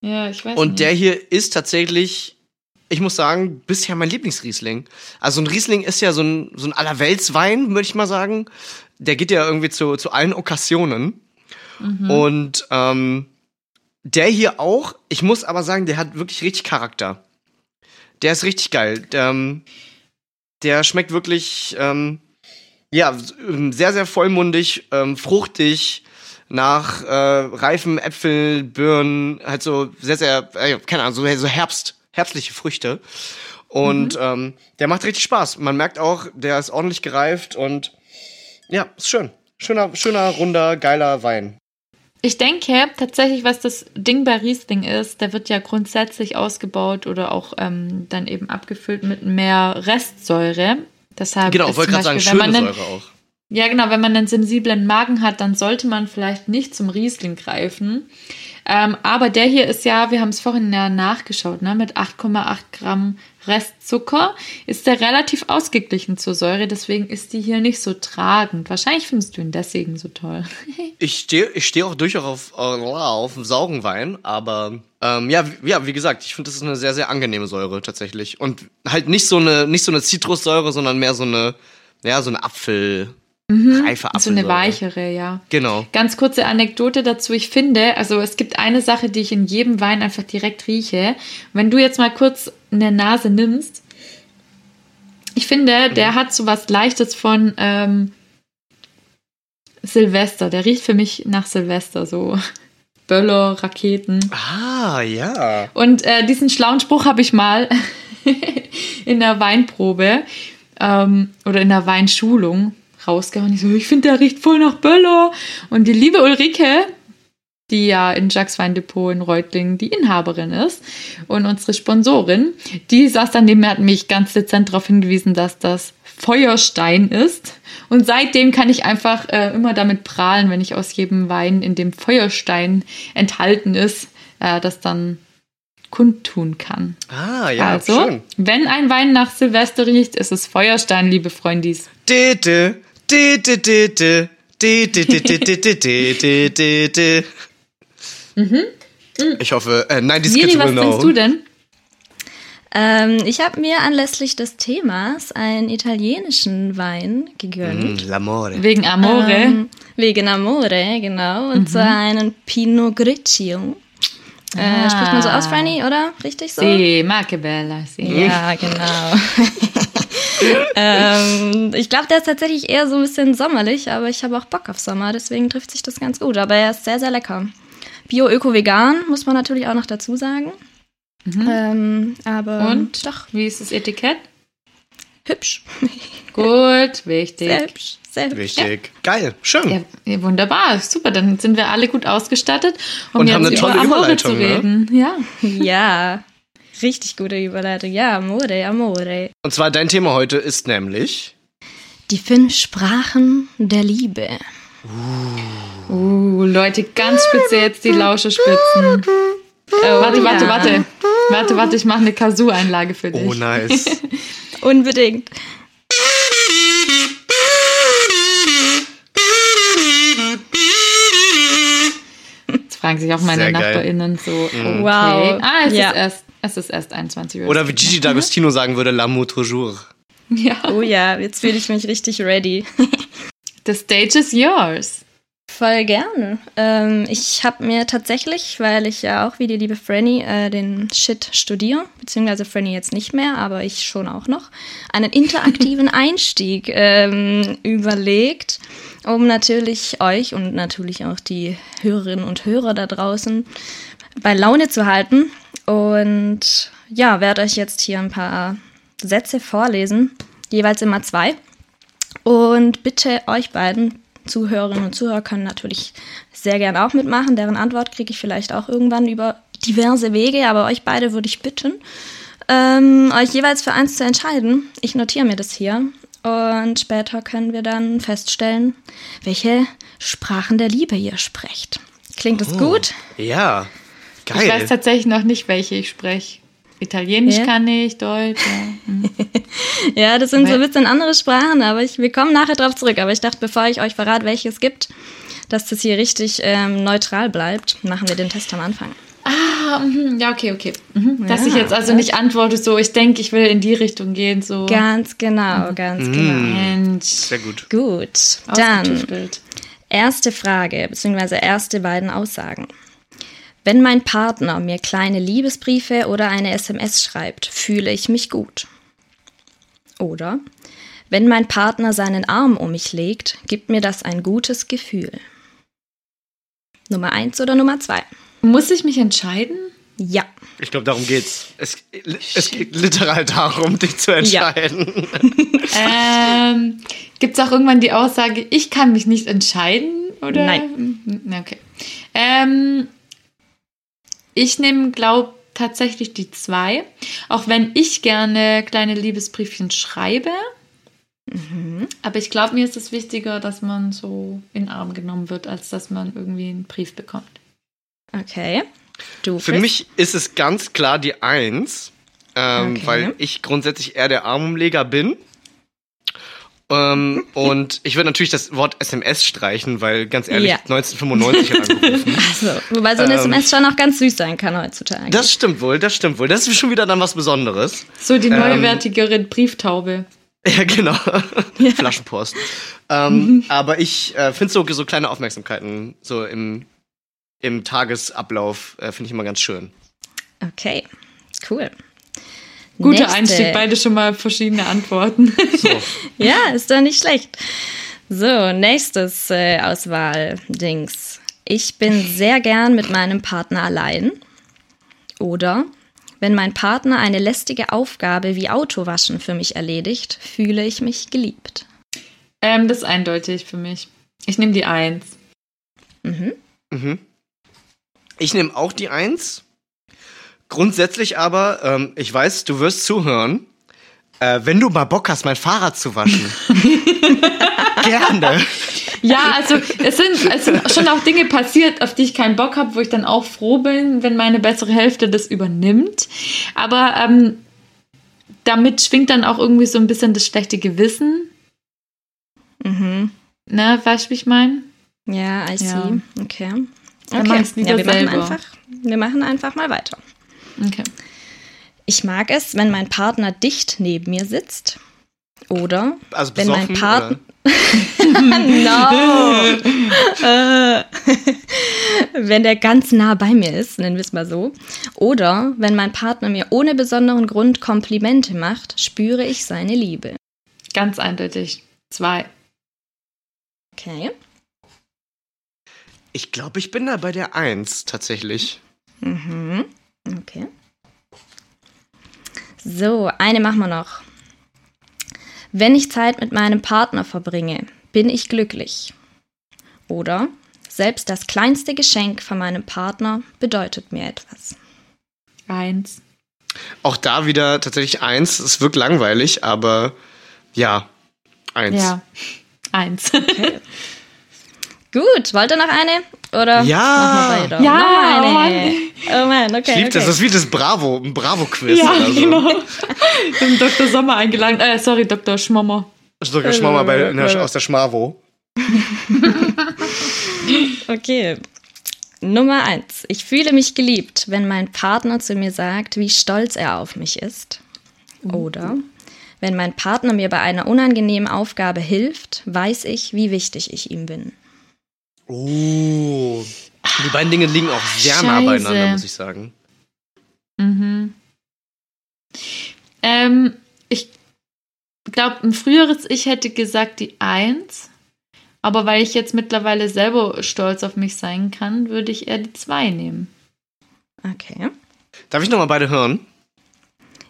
Ja, ich weiß Und nicht. der hier ist tatsächlich, ich muss sagen, bisher mein Lieblingsriesling. Also ein Riesling ist ja so ein, so ein Allerweltswein, würde ich mal sagen. Der geht ja irgendwie zu, zu allen Okkasionen. Und ähm, der hier auch, ich muss aber sagen, der hat wirklich richtig Charakter. Der ist richtig geil. Der, ähm, der schmeckt wirklich, ähm, ja, sehr, sehr vollmundig, ähm, fruchtig, nach äh, reifen Äpfel, Birnen, halt so sehr, sehr, äh, keine Ahnung, so, so Herbst, herbstliche Früchte. Und ähm, der macht richtig Spaß. Man merkt auch, der ist ordentlich gereift und ja, ist schön. Schöner, schöner, runder, geiler Wein. Ich denke tatsächlich, was das Ding bei Riesling ist, der wird ja grundsätzlich ausgebaut oder auch ähm, dann eben abgefüllt mit mehr Restsäure. Deshalb Genau, wollte gerade sagen, schöne einen- Säure auch. Ja, genau, wenn man einen sensiblen Magen hat, dann sollte man vielleicht nicht zum Riesling greifen. Ähm, aber der hier ist ja, wir haben es vorhin ja nachgeschaut, ne, mit 8,8 Gramm Restzucker ist der relativ ausgeglichen zur Säure, deswegen ist die hier nicht so tragend. Wahrscheinlich findest du ihn deswegen so toll. Ich stehe ich steh auch durchaus auf, äh, auf sauren Wein, aber ähm, ja, ja, wie gesagt, ich finde, das ist eine sehr, sehr angenehme Säure tatsächlich. Und halt nicht so eine, nicht so eine Zitrussäure, sondern mehr so eine, ja, so eine Apfel, reife Apfelsäure. so eine weichere, ja. Genau. Ganz kurze Anekdote dazu. Ich finde, also es gibt eine Sache, die ich in jedem Wein einfach direkt rieche. Wenn du jetzt mal kurz eine Nase nimmst, ich finde, der hat so was Leichtes von ähm, Silvester. Der riecht für mich nach Silvester, so Böller, Raketen. Ah, ja. Und äh, diesen schlauen Spruch habe ich mal in der Weinprobe ähm, oder in der Weinschulung rausgehauen. Ich so, ich finde, der riecht voll nach Böller. Und die liebe Ulrike, die ja in Jacques Weindepot in Reutlingen die Inhaberin ist und unsere Sponsorin, die saß dann neben mir, hat mich ganz dezent darauf hingewiesen, dass das Feuerstein ist. Und seitdem kann ich einfach äh, immer damit prahlen, wenn ich aus jedem Wein, in dem Feuerstein enthalten ist, äh, das dann kundtun kann. Ah, ja, also, schön. wenn ein Wein nach Silvester riecht, ist es Feuerstein, liebe Freundis. Dete, dete. Ich hoffe, äh, 90s Miri, Kids was will trinkst know. du denn? Ähm, ich habe mir anlässlich des Themas einen italienischen Wein gegönnt. Mm, L'amore. Wegen Amore. Ähm, wegen Amore, genau. Und zwar einen Pinot Grigio. Äh, Ah. Spricht man so aus, Franny, oder? Richtig so? sì, ma che bella, sì. Ja, genau. ähm, ich glaube, der ist tatsächlich eher so ein bisschen sommerlich, aber ich habe auch Bock auf Sommer, deswegen trifft sich das ganz gut. Aber er ist sehr, sehr lecker. Bio, Öko, Vegan, muss man natürlich auch noch dazu sagen. Ähm, aber Und? doch, Wie ist das Etikett? hübsch. Gut, wichtig. Sehr hübsch. Sehr hübsch. Wichtig. Geil, schön. Ja, ja, wunderbar, super. Dann sind wir alle gut ausgestattet, um Und jetzt haben eine über tolle Amore zu Überleitung, ne? reden. Ja. Ja, richtig gute Überleitung. Ja, Amore, Amore. Und zwar dein Thema heute ist nämlich. Die fünf Sprachen der Liebe. Uh, Leute, ganz speziell jetzt die Lauscherspitzen. Äh, warte, ja. warte, warte. Warte, warte, ich mache eine Kazoo-Einlage für dich. Oh, nice. Unbedingt. Jetzt fragen sich auch meine Sehr geil. NachbarInnen so, okay. Wow. Ah, es, Ja. ist erst, es ist erst 21 Uhr. Oder wie Gigi D'Agostino sagen würde, l'amour toujours. Ja. Oh ja, jetzt fühle ich mich richtig ready. The stage is yours. Voll gerne. Ähm, ich habe mir tatsächlich, weil ich ja auch wie die liebe Franny äh, den Shit studiere, beziehungsweise Franny jetzt nicht mehr, aber ich schon auch noch, einen interaktiven Einstieg ähm, überlegt, um natürlich euch und natürlich auch die Hörerinnen und Hörer da draußen bei Laune zu halten. Und ja, werde euch jetzt hier ein paar Sätze vorlesen, jeweils immer zwei. Und bitte euch beiden Zuhörerinnen und Zuhörer können natürlich sehr gern auch mitmachen. Deren Antwort kriege ich vielleicht auch irgendwann über diverse Wege, aber euch beide würde ich bitten, ähm, euch jeweils für eins zu entscheiden. Ich notiere mir das hier und später können wir dann feststellen, welche Sprachen der Liebe ihr sprecht. Klingt das gut? Ja. Ich weiß Geil. tatsächlich noch nicht, welche ich spreche. Italienisch Ja. kann ich, Deutsch. Ja. Ja, das sind so ein bisschen andere Sprachen, aber ich, wir kommen nachher drauf zurück. Aber ich dachte, bevor ich euch verrate, welche es gibt, dass das hier richtig ähm, neutral bleibt, machen wir den Test am Anfang. Ah, mhm, ja, okay, okay. Mhm. Dass Ja, ich jetzt also nicht antworte, so, ich denke, ich will in die Richtung gehen, so. Ganz genau, ganz genau. Mensch. Sehr gut. Gut, dann. Erste Frage, beziehungsweise erste beiden Aussagen. Wenn mein Partner mir kleine Liebesbriefe oder eine SMS schreibt, fühle ich mich gut. Oder wenn mein Partner seinen Arm um mich legt, gibt mir das ein gutes Gefühl. Nummer eins oder Nummer zwei? Muss ich mich entscheiden? Ja. Ich glaube, darum geht's. Es, es geht literal darum, dich zu entscheiden. ähm, Gibt es auch irgendwann die Aussage, ich kann mich nicht entscheiden? Oder? Nein. Okay. Ähm, ich nehme, glaube tatsächlich die zwei. Auch wenn ich gerne kleine Liebesbriefchen schreibe. Mhm. Aber ich glaube, mir ist es wichtiger, dass man so in den Arm genommen wird, als dass man irgendwie einen Brief bekommt. Okay. Du, Für mich ist es ganz klar die Eins, ähm, Okay. weil ich grundsätzlich eher der Armumleger bin. Ähm, und ich würde natürlich das Wort SMS streichen, weil ganz ehrlich, Ja. 1995 hat angerufen. Also, wobei so eine Ähm. SMS schon auch ganz süß sein kann heutzutage. Das stimmt wohl, das stimmt wohl. Das ist schon wieder dann was Besonderes. So die Ähm, neuwertigere Brieftaube. Ja, genau. Flaschenpost. Ähm, Aber ich äh, finde so, so kleine Aufmerksamkeiten so im, im Tagesablauf äh, finde ich immer ganz schön. Okay, cool. Guter Nächste. Einstieg, beide schon mal verschiedene Antworten. So. Ja, ist doch nicht schlecht. So, nächstes äh, Auswahl-Dings. Ich bin sehr gern mit meinem Partner allein. Oder wenn mein Partner eine lästige Aufgabe wie Autowaschen für mich erledigt, fühle ich mich geliebt. ähm, das ist eindeutig für mich. Ich nehme die Eins. Mhm. Mhm. Ich nehme auch die Eins. Grundsätzlich aber, ähm, ich weiß, du wirst zuhören. Äh, wenn du mal Bock hast, mein Fahrrad zu waschen. Gerne. Ja, also es sind, es sind schon auch Dinge passiert, auf die ich keinen Bock habe, wo ich dann auch froh bin, wenn meine bessere Hälfte das übernimmt. Aber ähm, damit schwingt dann auch irgendwie so ein bisschen das schlechte Gewissen. Mhm. Ne, weißt du, wie ich meine? Ja, I see. Ja. Okay. Okay. Ja, wir machen, selber. einfach, wir machen einfach mal weiter. Okay. Ich mag es, wenn mein Partner dicht neben mir sitzt. Oder Also wenn mein besoffen, Partner. no! Äh, wenn der ganz nah bei mir ist, nennen wir es mal so. Oder wenn mein Partner mir ohne besonderen Grund Komplimente macht, spüre ich seine Liebe. Ganz eindeutig. Zwei. Okay. Ich glaube, ich bin da bei der Eins tatsächlich. Mhm. Okay. So, eine machen wir noch. Wenn ich Zeit mit meinem Partner verbringe, bin ich glücklich. Oder selbst das kleinste Geschenk von meinem Partner bedeutet mir etwas. Eins. Auch da wieder tatsächlich Eins. Es wirkt langweilig, aber ja, Eins. Ja. Eins. Gut, wollt ihr noch eine? Oder Ja. Ja, noch oh eine. Oh Mann, okay. Ich liebe das. okay. Das ist wie das Bravo, ein Bravo-Quiz ja, oder so. genau. Haben Dr. Sommer eingeladen. Äh, sorry, Dr. Schmommer. Schmau mal bei, in der, aus der Schmavo. Okay. Nummer eins. Ich fühle mich geliebt, wenn mein Partner zu mir sagt, wie stolz er auf mich ist. Oder wenn mein Partner mir bei einer unangenehmen Aufgabe hilft, weiß ich, wie wichtig ich ihm bin. Oh. Die beiden Dinge liegen auch sehr nah Scheiße. beieinander, muss ich sagen. Mhm. Ähm, ich glaube, ein früheres Ich hätte gesagt die Eins. Aber weil ich jetzt mittlerweile selber stolz auf mich sein kann, würde ich eher die Zwei nehmen. Okay. Darf ich nochmal beide hören?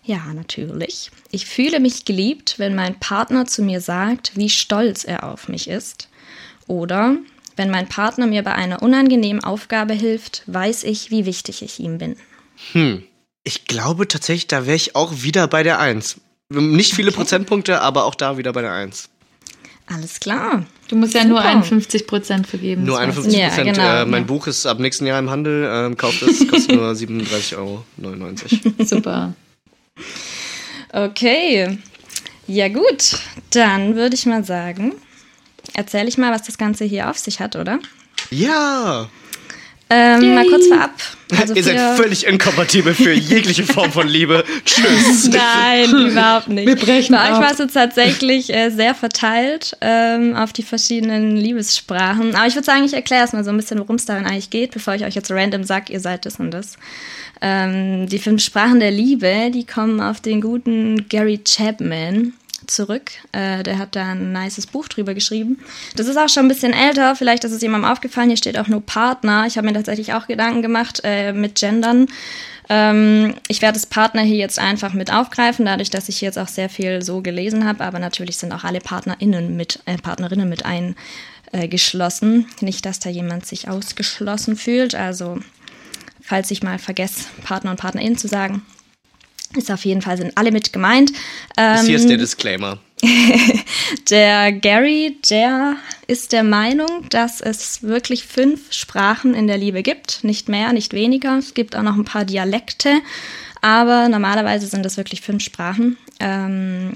Ja, natürlich. Ich fühle mich geliebt, wenn mein Partner zu mir sagt, wie stolz er auf mich ist. Oder wenn mein Partner mir bei einer unangenehmen Aufgabe hilft, weiß ich, wie wichtig ich ihm bin. Hm. Ich glaube tatsächlich, da wäre ich auch wieder bei der Eins. Nicht viele Prozentpunkte, aber auch da wieder bei der Eins. Alles klar. Du musst ja nur Super. 51 Prozent vergeben. Nur das weißt 51 Ja, Prozent. genau. äh, mein Ja. Buch ist ab nächsten Jahr im Handel. Ähm, kauft es, kostet nur 37,99 Euro. Super. Okay. Ja gut, dann würde ich mal sagen, erzähle ich mal, was das Ganze hier auf sich hat, oder? Ja! Ähm, mal kurz vorab. Also Ihr seid völlig inkompatibel für jegliche Form von Liebe. Tschüss. Nein, überhaupt nicht. Wir brechen Bei ab. euch war es jetzt tatsächlich äh, sehr verteilt ähm, auf die verschiedenen Liebessprachen. Aber ich würde sagen, ich erkläre erstmal so ein bisschen, worum es darin eigentlich geht, bevor ich euch jetzt random sage, ihr seid das und das. Ähm, die fünf Sprachen der Liebe, die kommen auf den guten Gary Chapman zurück. Äh, der hat da ein nices Buch drüber geschrieben. Das ist auch schon ein bisschen älter. Vielleicht ist es jemandem aufgefallen. Hier steht auch nur Partner. Ich habe mir tatsächlich auch Gedanken gemacht äh, mit Gendern. Ähm, ich werde das Partner hier jetzt einfach mit aufgreifen, dadurch, dass ich jetzt auch sehr viel so gelesen habe. Aber natürlich sind auch alle PartnerInnen mit, äh, Partnerinnen mit eingeschlossen. Nicht, dass da jemand sich ausgeschlossen fühlt. Also, falls ich mal vergesse, Partner und PartnerInnen zu sagen, ist auf jeden Fall, sind alle mit gemeint. Ähm, hier ist der Ähm, Disclaimer. der Gary, der ist der Meinung, dass es wirklich fünf Sprachen in der Liebe gibt. Nicht mehr, nicht weniger. Es gibt auch noch ein paar Dialekte, aber normalerweise sind es wirklich fünf Sprachen. Ähm,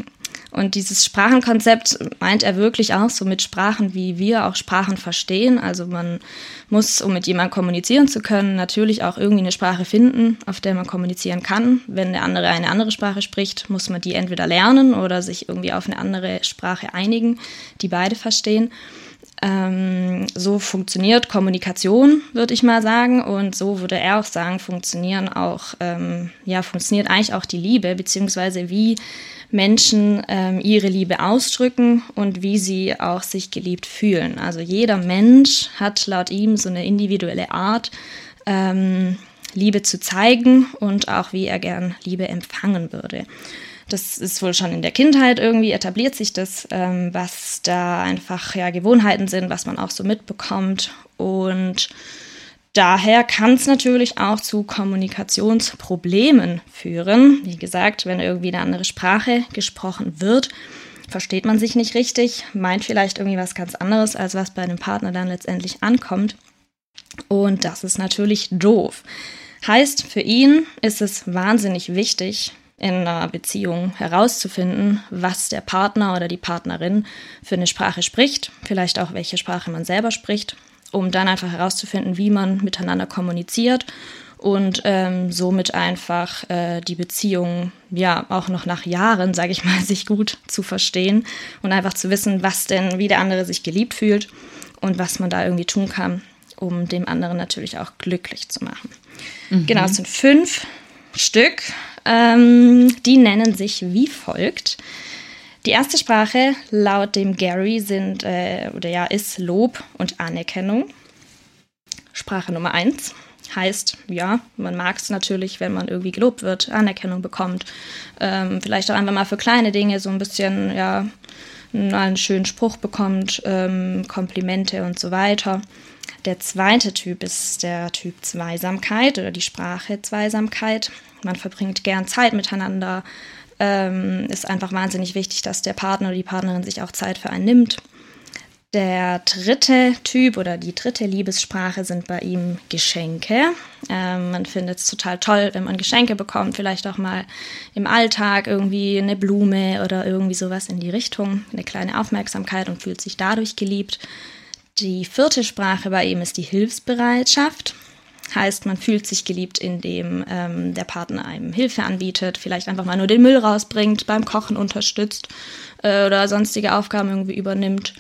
und dieses Sprachenkonzept meint er wirklich auch so mit Sprachen, wie wir auch Sprachen verstehen. Also man muss, um mit jemandem kommunizieren zu können, natürlich auch irgendwie eine Sprache finden, auf der man kommunizieren kann. Wenn der andere eine andere Sprache spricht, muss man die entweder lernen oder sich irgendwie auf eine andere Sprache einigen, die beide verstehen. Ähm, so funktioniert Kommunikation, würde ich mal sagen. Und so würde er auch sagen, funktionieren auch, ähm, ja, funktioniert eigentlich auch die Liebe, beziehungsweise wie Menschen ähm, ihre Liebe ausdrücken und wie sie auch sich geliebt fühlen. Also jeder Mensch hat laut ihm so eine individuelle Art, ähm, Liebe zu zeigen und auch wie er gern Liebe empfangen würde. Das ist wohl schon in der Kindheit irgendwie etabliert sich das, ähm, was da einfach ja Gewohnheiten sind, was man auch so mitbekommt und Daher kann es natürlich auch zu Kommunikationsproblemen führen. Wie gesagt, wenn irgendwie eine andere Sprache gesprochen wird, versteht man sich nicht richtig, meint vielleicht irgendwie was ganz anderes, als was bei einem Partner dann letztendlich ankommt. Und das ist natürlich doof. Heißt, für ihn ist es wahnsinnig wichtig, in einer Beziehung herauszufinden, was der Partner oder die Partnerin für eine Sprache spricht, vielleicht auch welche Sprache man selber spricht, um dann einfach herauszufinden, wie man miteinander kommuniziert und ähm, somit einfach äh, die Beziehung ja auch noch nach Jahren, sage ich mal, sich gut zu verstehen und einfach zu wissen, was denn, wie der andere sich geliebt fühlt und was man da irgendwie tun kann, um dem anderen natürlich auch glücklich zu machen. Mhm. Genau, es sind fünf Stück. Ähm, die nennen sich wie folgt. Die erste Sprache laut dem Gary sind äh, oder ja ist Lob und Anerkennung. Sprache Nummer eins heißt, ja, man mag es natürlich, wenn man irgendwie gelobt wird, Anerkennung bekommt. Ähm, vielleicht auch einfach mal für kleine Dinge so ein bisschen, ja, einen schönen Spruch bekommt, ähm, Komplimente und so weiter. Der zweite Typ ist der Typ Zweisamkeit oder die Sprache Zweisamkeit. Man verbringt gern Zeit miteinander. Ähm, ist einfach wahnsinnig wichtig, dass der Partner oder die Partnerin sich auch Zeit für einen nimmt. Der dritte Typ oder die dritte Liebessprache sind bei ihm Geschenke. Ähm, man findet es total toll, wenn man Geschenke bekommt, vielleicht auch mal im Alltag irgendwie eine Blume oder irgendwie sowas in die Richtung, eine kleine Aufmerksamkeit und fühlt sich dadurch geliebt. Die vierte Sprache bei ihm ist die Hilfsbereitschaft. Heißt, man fühlt sich geliebt, indem ähm, der Partner einem Hilfe anbietet, vielleicht einfach mal nur den Müll rausbringt, beim Kochen unterstützt äh, oder sonstige Aufgaben irgendwie übernimmt.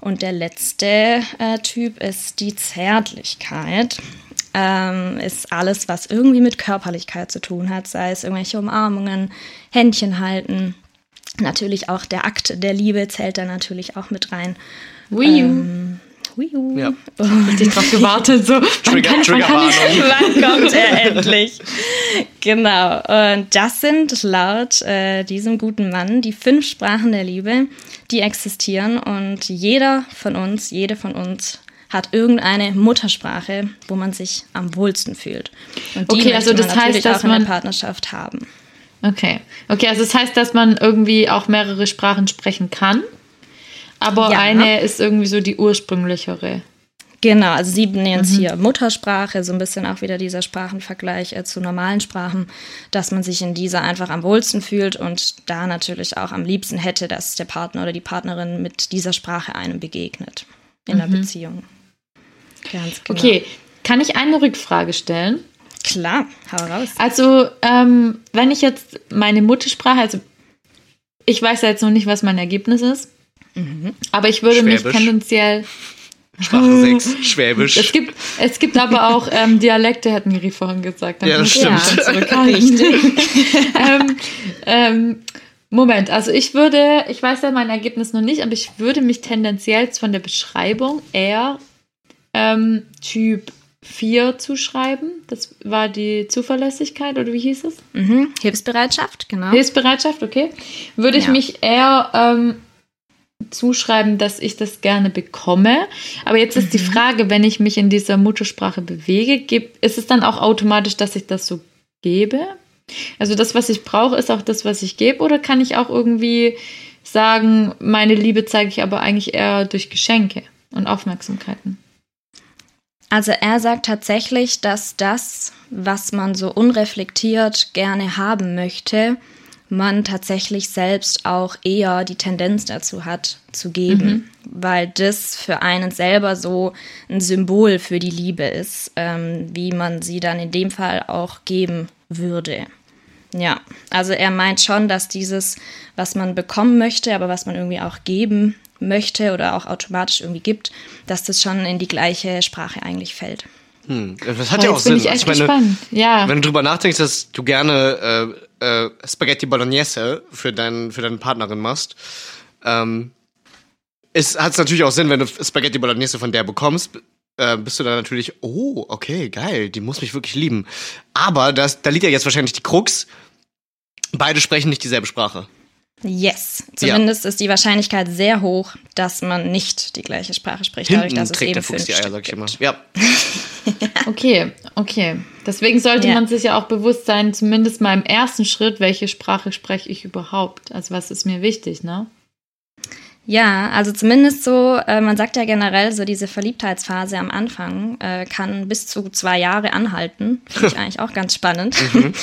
Und der letzte äh, Typ ist die Zärtlichkeit. Ähm, ist alles, was irgendwie mit Körperlichkeit zu tun hat, sei es irgendwelche Umarmungen, Händchen halten. Natürlich auch der Akt der Liebe zählt da natürlich auch mit rein. U. U. Ja. Ich drauf gewartet, so. Trigger, wann kann, wann kann ich, Triggerwarnung. Wann kommt er endlich? Genau. Und das sind laut äh, diesem guten Mann die fünf Sprachen der Liebe, die existieren. Und jeder von uns, jede von uns hat irgendeine Muttersprache, wo man sich am wohlsten fühlt. Und die Okay, also möchte man das heißt, dass auch in man- der Partnerschaft haben. Okay. Okay, also das heißt, dass man irgendwie auch mehrere Sprachen sprechen kann. Aber Ja. eine ist irgendwie so die ursprünglichere. Genau, also sie nennen es hier Muttersprache, so ein bisschen auch wieder dieser Sprachenvergleich äh, zu normalen Sprachen, dass man sich in dieser einfach am wohlsten fühlt und da natürlich auch am liebsten hätte, dass der Partner oder die Partnerin mit dieser Sprache einem begegnet in der Beziehung. Ganz genau. Okay. Kann ich eine Rückfrage stellen? Klar, hau raus. Also, ähm, wenn ich jetzt meine Muttersprache, also ich weiß ja jetzt noch nicht, was mein Ergebnis ist, aber ich würde mich Schwäbisch. tendenziell. Sprache 6, Schwäbisch. Es gibt, es gibt aber auch ähm, Dialekte, hat Miri vorhin gesagt. Dann Ja, das ich stimmt. mich zurückhalten. ähm, ähm, Moment, also ich würde, ich weiß ja mein Ergebnis noch nicht, aber ich würde mich tendenziell von der Beschreibung eher ähm, Typ 4 zuschreiben. Das war die Zuverlässigkeit oder wie hieß es? Mhm. Hilfsbereitschaft, genau. Hilfsbereitschaft, okay. Würde ich Ja. mich eher ähm, zuschreiben, dass ich das gerne bekomme. Aber jetzt ist die Frage, wenn ich mich in dieser Muttersprache bewege, ist es dann auch automatisch, dass ich das so gebe? Also das, was ich brauche, ist auch das, was ich gebe? Oder kann ich auch irgendwie sagen, meine Liebe zeige ich aber eigentlich eher durch Geschenke und Aufmerksamkeiten? Also er sagt tatsächlich, dass das, was man so unreflektiert gerne haben möchte, man tatsächlich selbst auch eher die Tendenz dazu hat zu geben, weil das für einen selber so ein Symbol für die Liebe ist, ähm, wie man sie dann in dem Fall auch geben würde. Ja, also er meint schon, dass dieses, was man bekommen möchte, aber was man irgendwie auch geben möchte oder auch automatisch irgendwie gibt, dass das schon in die gleiche Sprache eigentlich fällt. Hm, das hat Oh, ja auch jetzt bin Sinn. ich echt Also gespannt. Ja. Wenn du drüber nachdenkst, dass du gerne äh, äh, Spaghetti Bolognese für, dein, für deine Partnerin machst, ähm, hat es natürlich auch Sinn, wenn du Spaghetti Bolognese von der bekommst, äh, bist du dann natürlich, oh, okay, geil, die muss mich wirklich lieben. Aber das, da liegt ja jetzt wahrscheinlich die Krux, beide sprechen nicht dieselbe Sprache. Yes, zumindest ist die Wahrscheinlichkeit sehr hoch, dass man nicht die gleiche Sprache spricht, dadurch, Hinten dass es eben der Fuchs fünf die Eier, sag ich immer. Ja, Okay, okay. Deswegen sollte Ja. man sich ja auch bewusst sein, zumindest mal im ersten Schritt, welche Sprache spreche ich überhaupt? Also was ist mir wichtig, ne? Ja, also zumindest so, äh, man sagt ja generell, so diese Verliebtheitsphase am Anfang äh, kann bis zu zwei Jahre anhalten. Finde ich eigentlich auch ganz spannend.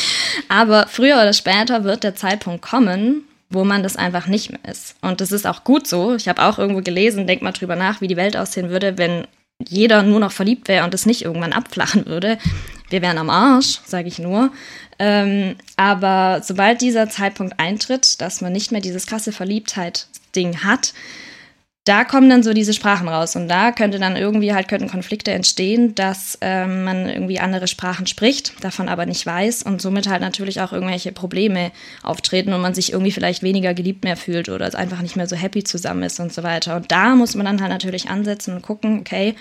Aber früher oder später wird der Zeitpunkt kommen, wo man das einfach nicht mehr ist. Und das ist auch gut so. Ich habe auch irgendwo gelesen, denk mal drüber nach, wie die Welt aussehen würde, wenn jeder nur noch verliebt wäre und es nicht irgendwann abflachen würde. Wir wären am Arsch, sage ich nur. Ähm, aber sobald dieser Zeitpunkt eintritt, dass man nicht mehr dieses krasse Verliebtheit-Ding hat, da kommen dann so diese Sprachen raus und da könnte dann irgendwie halt könnten Konflikte entstehen, dass ähm, man irgendwie andere Sprachen spricht, davon aber nicht weiß und somit halt natürlich auch irgendwelche Probleme auftreten und man sich irgendwie vielleicht weniger geliebt mehr fühlt oder es einfach nicht mehr so happy zusammen ist und so weiter. Und da muss man dann halt natürlich ansetzen und gucken, okay,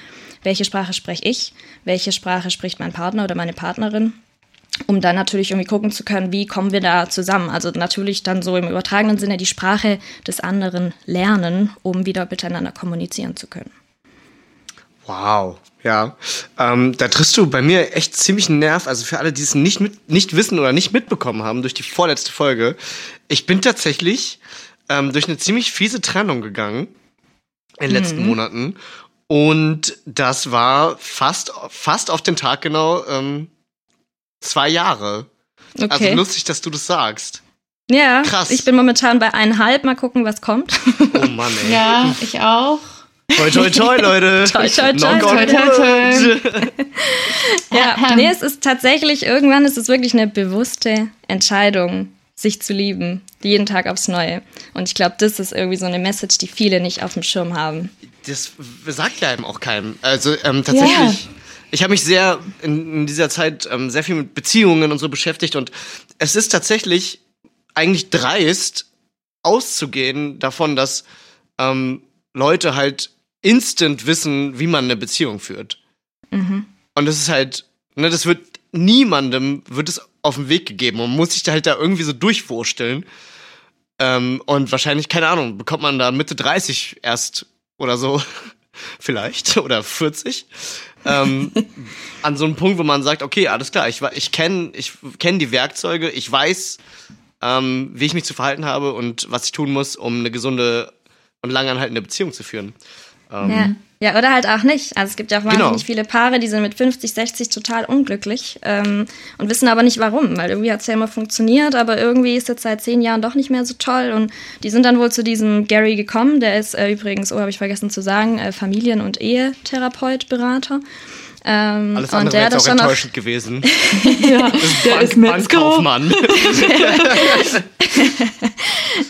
welche Sprache spreche ich, welche Sprache spricht mein Partner oder meine Partnerin um dann natürlich irgendwie gucken zu können, wie kommen wir da zusammen. Also natürlich dann so im übertragenen Sinne die Sprache des anderen lernen, um wieder miteinander kommunizieren zu können. Wow, ja. Ähm, da triffst du bei mir echt ziemlich einen Nerv. Also für alle, die es nicht, mit, nicht wissen oder nicht mitbekommen haben durch die vorletzte Folge. Ich bin tatsächlich ähm, durch eine ziemlich fiese Trennung gegangen in den letzten Monaten. Und das war fast, fast auf den Tag genau ähm, zwei Jahre. Also Okay. lustig, dass du das sagst. ja, krass. ich bin momentan bei eineinhalb. Mal gucken, was kommt. Oh Mann, ey. Ja, ich auch. Toi, toi, toi, Leute. Toi, toi, toi. Toi, toi, wood. ja, nee, es ist tatsächlich, irgendwann ist es wirklich eine bewusste Entscheidung, sich zu lieben. Jeden Tag aufs Neue. Und ich glaube, das ist irgendwie so eine Message, die viele nicht auf dem Schirm haben. Das sagt ja eben auch keinem. Also ähm, tatsächlich, ich habe mich sehr in, in dieser Zeit ähm, sehr viel mit Beziehungen und so beschäftigt und es ist tatsächlich eigentlich dreist auszugehen davon, dass ähm, Leute halt instant wissen, wie man eine Beziehung führt. Und das ist halt, ne, das wird niemandem wird es auf den Weg gegeben und muss sich da halt da irgendwie so durchwursteln. Ähm, und wahrscheinlich, keine Ahnung, bekommt man da Mitte 30 erst oder so, vielleicht, oder 40, ähm, an so einem Punkt, wo man sagt, okay, alles klar, ich, ich kenne ich kenn die Werkzeuge, ich weiß, ähm, wie ich mich zu verhalten habe und was ich tun muss, um eine gesunde und langanhaltende Beziehung zu führen. Ähm, Ja. oder halt auch nicht. Also es gibt ja auch Genau. wahnsinnig viele Paare, die sind mit 50, 60 total unglücklich ähm, und wissen aber nicht warum, weil irgendwie hat es ja immer funktioniert, aber irgendwie ist jetzt seit zehn Jahren doch nicht mehr so toll und die sind dann wohl zu diesem Gary gekommen, der ist äh, übrigens, oh, habe ich vergessen zu sagen, äh, Familien- und Ehetherapeut, Berater. Ähm, Alles und andere der wäre das auch enttäuschend gewesen. ja, der ist Metzger. Bankkaufmann.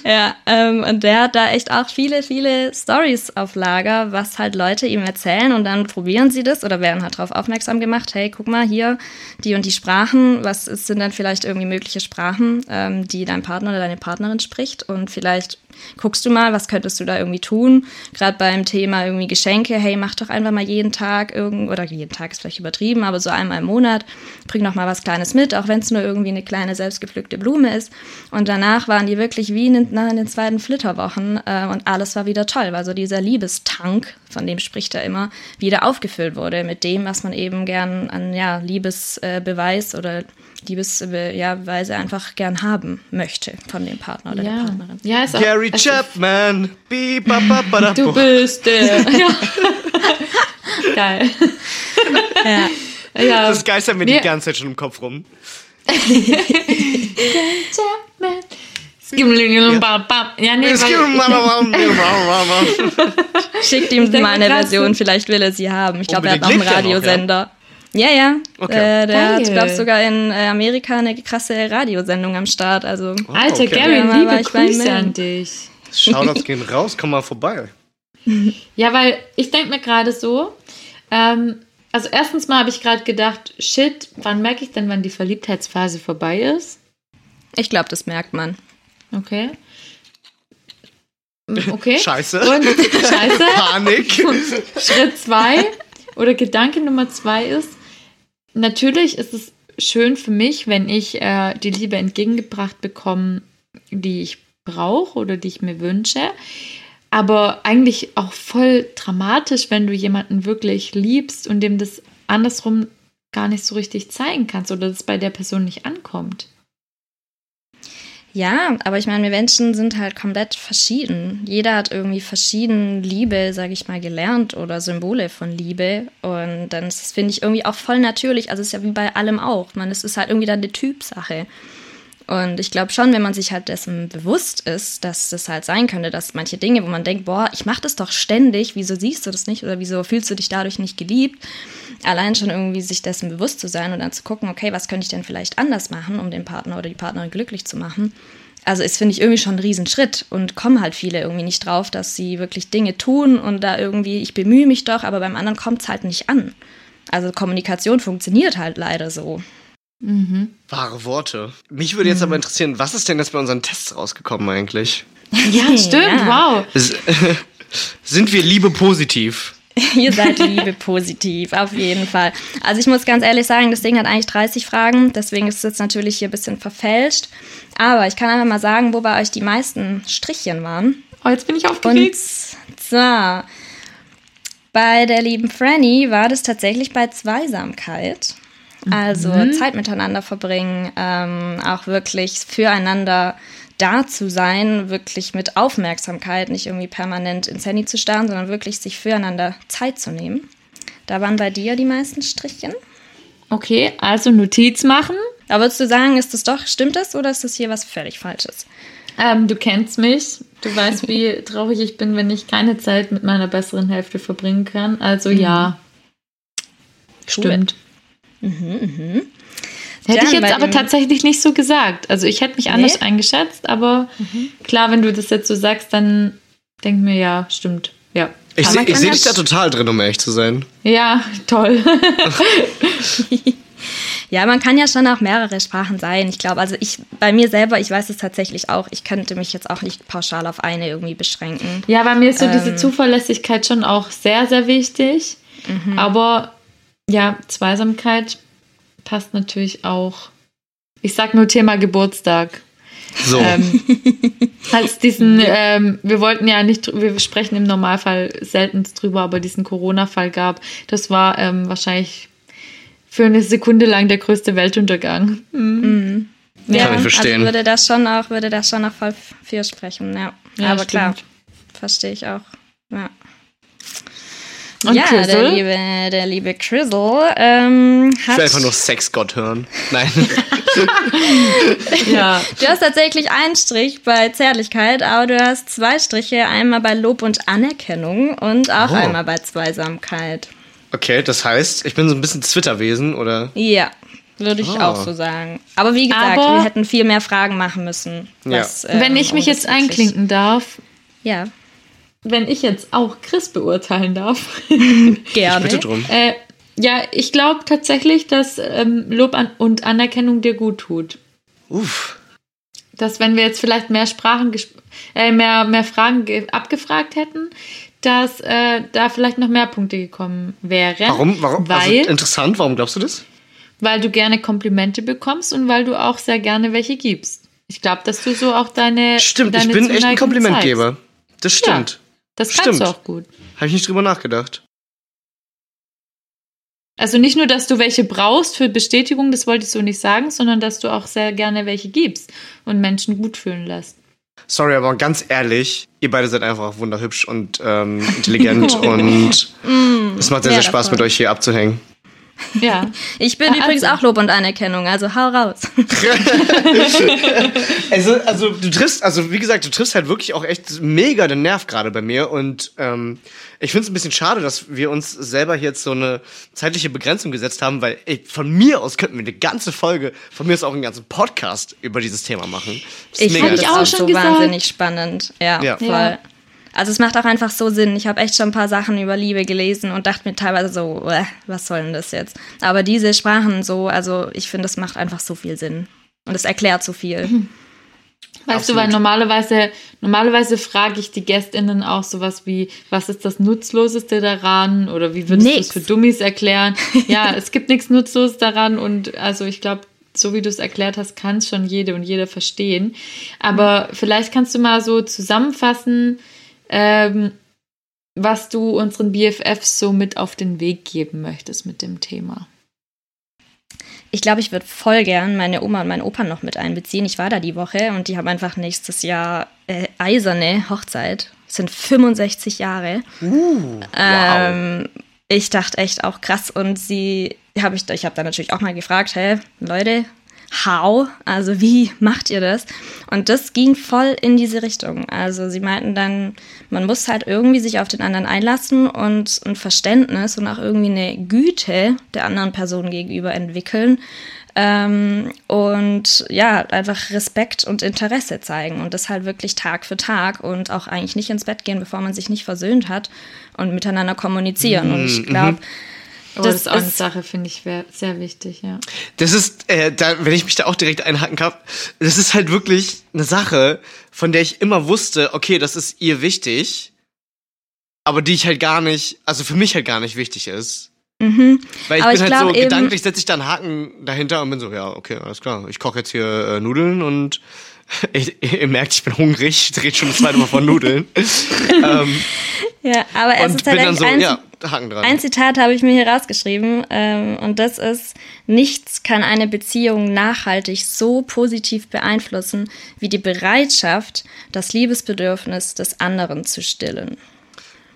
ja, ähm, und der hat da echt auch viele, viele Stories auf Lager, was halt Leute ihm erzählen und dann probieren sie das oder werden halt darauf aufmerksam gemacht, hey, guck mal hier, die und die Sprachen, was ist, sind dann vielleicht irgendwie mögliche Sprachen, ähm, die dein Partner oder deine Partnerin spricht und vielleicht guckst du mal, was könntest du da irgendwie tun, gerade beim Thema irgendwie Geschenke, hey, mach doch einfach mal jeden Tag irgend oder jeden Tag ist vielleicht übertrieben, aber so einmal im Monat, bring noch mal was Kleines mit, auch wenn es nur irgendwie eine kleine selbstgepflückte Blume ist. Und danach waren die wirklich wie in, den- nach den zweiten Flitterwochen äh, und alles war wieder toll, weil so dieser Liebestank, von dem spricht er immer, wieder aufgefüllt wurde mit dem, was man eben gern an ja, Liebesbeweis äh, oder Liebesbeweise ja, Weise einfach gern haben möchte von dem Partner oder der Ja, Partnerin. ja ist auch, Gary ist- Chapman. Bi, ba, ba, ba, da, Du bist der. Ja. Geil. Ja. Ja, Das geistert mir die ganze Zeit schon im Kopf rum. Chapman. Ja, nee, Schickt ihm mal eine Version, vielleicht will er sie haben. Ich glaube, er hat Unbedingt. einen Lebt er noch, Radiosender. Ja, ja. Okay. Äh, der hat, Geil. glaube ich, sogar in äh, Amerika eine krasse Radiosendung am Start. Also Alter, okay. Gary, Ja, liebe ich bei ihm Grüße an dich. Shoutouts gehen raus, komm mal vorbei. Ja, weil ich denke mir gerade so, ähm, also erstens mal habe ich gerade gedacht, shit, wann merke ich denn, wann die Verliebtheitsphase vorbei ist? ich glaube, das merkt man. Okay. Okay. Scheiße. Und Scheiße. Panik. Schritt zwei oder Gedanke Nummer zwei ist, natürlich ist es schön für mich, wenn ich äh, die Liebe entgegengebracht bekomme, die ich brauche oder die ich mir wünsche. Aber eigentlich auch voll dramatisch, wenn du jemanden wirklich liebst und dem das andersrum gar nicht so richtig zeigen kannst oder das bei der Person nicht ankommt. Ja, aber ich meine, wir Menschen sind halt komplett verschieden. Jeder hat irgendwie verschieden Liebe, sage ich mal, gelernt oder Symbole von Liebe. Und dann finde ich, irgendwie auch voll natürlich. Also es ist ja wie bei allem auch. Man, es ist halt irgendwie dann eine Typsache. Und ich glaube schon, wenn man sich halt dessen bewusst ist, dass das halt sein könnte, dass manche Dinge, wo man denkt, boah, ich mache das doch ständig, wieso siehst du das nicht oder wieso fühlst du dich dadurch nicht geliebt? Allein schon irgendwie sich dessen bewusst zu sein und dann zu gucken, okay, was könnte ich denn vielleicht anders machen, um den Partner oder die Partnerin glücklich zu machen? Also ist, finde ich, irgendwie schon ein Riesenschritt und kommen halt viele irgendwie nicht drauf, dass sie wirklich Dinge tun und da irgendwie, ich bemühe mich doch, aber beim anderen kommt es halt nicht an. Also Kommunikation funktioniert halt leider so. Wahre Worte. Mich würde jetzt aber interessieren, was ist denn jetzt bei unseren Tests rausgekommen eigentlich? Ja, stimmt, Ja. wow. Sind wir Liebe positiv? Ihr seid Liebe positiv, auf jeden Fall. Also ich muss ganz ehrlich sagen, das Ding hat eigentlich 30 Fragen, deswegen ist es jetzt natürlich hier ein bisschen verfälscht. Aber ich kann einfach mal sagen, wo bei euch die meisten Strichchen waren. Oh, jetzt bin ich Und aufgeregt. zwar bei der lieben Franny war das tatsächlich bei Zweisamkeit. Also Zeit miteinander verbringen, ähm, auch wirklich füreinander da zu sein, wirklich mit Aufmerksamkeit, nicht irgendwie permanent ins Handy zu starren, sondern wirklich sich füreinander Zeit zu nehmen. Da waren bei dir die meisten Strichchen. Okay, also Notiz machen. Da würdest du sagen, ist das doch, stimmt das oder ist das hier was völlig Falsches? Ähm, du kennst mich. Du weißt, wie traurig ich bin, wenn ich keine Zeit mit meiner besseren Hälfte verbringen kann. Also ja. Stimmt. Mhm, mhm. Hätte Dann ich jetzt aber tatsächlich nicht so gesagt. Also ich hätte mich anders Nee? eingeschätzt, aber klar, wenn du das jetzt so sagst, dann denk mir, ja, stimmt. Ja. Ich Aber sehe man kann seh ja dich da total drin, um ehrlich zu sein. Ja, toll. Ja, man kann ja schon auch mehrere Sprachen sein. Ich glaube, also ich bei mir selber, ich weiß es tatsächlich auch, ich könnte mich jetzt auch nicht pauschal auf eine irgendwie beschränken. Ja, bei mir ist so diese Ähm. Zuverlässigkeit schon auch sehr, sehr wichtig. Mhm. Aber ja, Zweisamkeit passt natürlich auch. Ich sag nur Thema Geburtstag. So. Ähm, als diesen, ähm, wir wollten ja nicht, wir sprechen im Normalfall selten drüber, aber diesen Corona-Fall gab, das war ähm, wahrscheinlich für eine Sekunde lang der größte Weltuntergang. Kann ich verstehen. Also würde das schon auch, würde das schon auch voll für sprechen, ja. Ja, Aber klar, stimmt. verstehe ich auch. Ja. Und ja, der liebe, der liebe Crizzle ähm, Ich hat. will einfach nur Sexgott hören. Nein. Ja. Du hast tatsächlich einen Strich bei Zärtlichkeit, aber du hast zwei Striche, einmal bei Lob und Anerkennung und auch Oh. einmal bei Zweisamkeit. Okay, das heißt, ich bin so ein bisschen Twitterwesen, oder? Ja, würde ich Ah. auch so sagen. Aber wie gesagt, Aber- wir hätten viel mehr Fragen machen müssen. Ja. was, ähm, Wenn ich mich jetzt einklinken darf, Ja, wenn ich jetzt auch Chris beurteilen darf. gerne. Bitte drum. äh, ja, ich glaube tatsächlich, dass ähm, Lob an und Anerkennung dir gut tut. Uff. Dass wenn wir jetzt vielleicht mehr Sprachen, äh, mehr, mehr Fragen ge- abgefragt hätten, dass äh, da vielleicht noch mehr Punkte gekommen wären. Warum? Warum? Weil, also, interessant, warum glaubst du das? weil du gerne Komplimente bekommst und weil du auch sehr gerne welche gibst. Ich glaube, dass du so auch deine. Stimmt, deine ich bin echt ein Komplimentgeber. Das zeigst. stimmt. Ja, das Stimmt. kannst du auch gut. Habe ich nicht drüber nachgedacht. Also nicht nur, dass du welche brauchst für Bestätigung, das wollte ich so nicht sagen, sondern dass du auch sehr gerne welche gibst und Menschen gut fühlen lässt. Sorry, aber ganz ehrlich, ihr beide seid einfach wunderhübsch und ähm, intelligent und es macht sehr, sehr Spaß, voll. mit euch hier abzuhängen. Ja. Ich bin Ja, übrigens also. auch Lob und Anerkennung, also hau raus. Also, also du triffst, also wie gesagt, du triffst halt wirklich auch echt mega den Nerv gerade bei mir und ähm, ich finde es ein bisschen schade, dass wir uns selber jetzt so eine zeitliche Begrenzung gesetzt haben, weil ey, von mir aus könnten wir eine ganze Folge, von mir aus auch einen ganzen Podcast über dieses Thema machen. Das Ich mega finde ich auch schon so gesagt. wahnsinnig spannend. Ja, Ja. voll. Ja. Also es macht auch einfach so Sinn. Ich habe echt schon ein paar Sachen über Liebe gelesen und dachte mir teilweise so, "Uäh, was soll denn das jetzt? Aber diese Sprachen so, also ich finde, das macht einfach so viel Sinn. Und es erklärt so viel. Weißt Absolut. du, weil normalerweise, normalerweise frage ich die GästInnen auch sowas wie, was ist das Nutzloseste daran? Oder wie würdest du es für Dummies erklären? ja, es gibt nichts Nutzloses daran und also ich glaube, so wie du es erklärt hast, kann es schon jede und jeder verstehen. Aber vielleicht kannst du mal so zusammenfassen, ähm, was du unseren BFFs so mit auf den Weg geben möchtest mit dem Thema. Ich glaube, ich würde voll gern meine Oma und meinen Opa noch mit einbeziehen. Ich war da die Woche und die haben einfach nächstes Jahr äh, eiserne Hochzeit. Das sind 65 Jahre. Ähm, ich dachte echt auch krass und sie habe ich ich habe dann natürlich auch mal gefragt, hey Leute, how? Also wie macht ihr das? Und das ging voll in diese Richtung. Also sie meinten dann, man muss halt irgendwie sich auf den anderen einlassen und ein Verständnis und auch irgendwie eine Güte der anderen Person gegenüber entwickeln. Ähm, und ja, einfach Respekt und Interesse zeigen und das halt wirklich Tag für Tag und auch eigentlich nicht ins Bett gehen, bevor man sich nicht versöhnt hat und miteinander kommunizieren. Und ich glaube, Aber das, Das ist auch eine ist- Sache, finde ich, sehr wichtig, ja. Das ist, äh, da, wenn ich mich da auch direkt einhaken kann, das ist halt wirklich eine Sache, von der ich immer wusste, okay, das ist ihr wichtig, aber die ich halt gar nicht, also für mich halt gar nicht wichtig ist. mhm. Weil ich Aber bin ich halt so, gedanklich setze ich da einen Haken dahinter und bin so, ja, okay, alles klar. Ich koche jetzt hier äh, Nudeln und ich, ihr merkt, ich bin hungrig, ich rede schon das zweite Mal von Nudeln. ähm, ja, aber es ist halt eigentlich so, ein, ja, Haken dran. ein Zitat habe ich mir hier rausgeschrieben ähm, und das ist, nichts kann eine Beziehung nachhaltig so positiv beeinflussen wie die Bereitschaft, das Liebesbedürfnis des anderen zu stillen.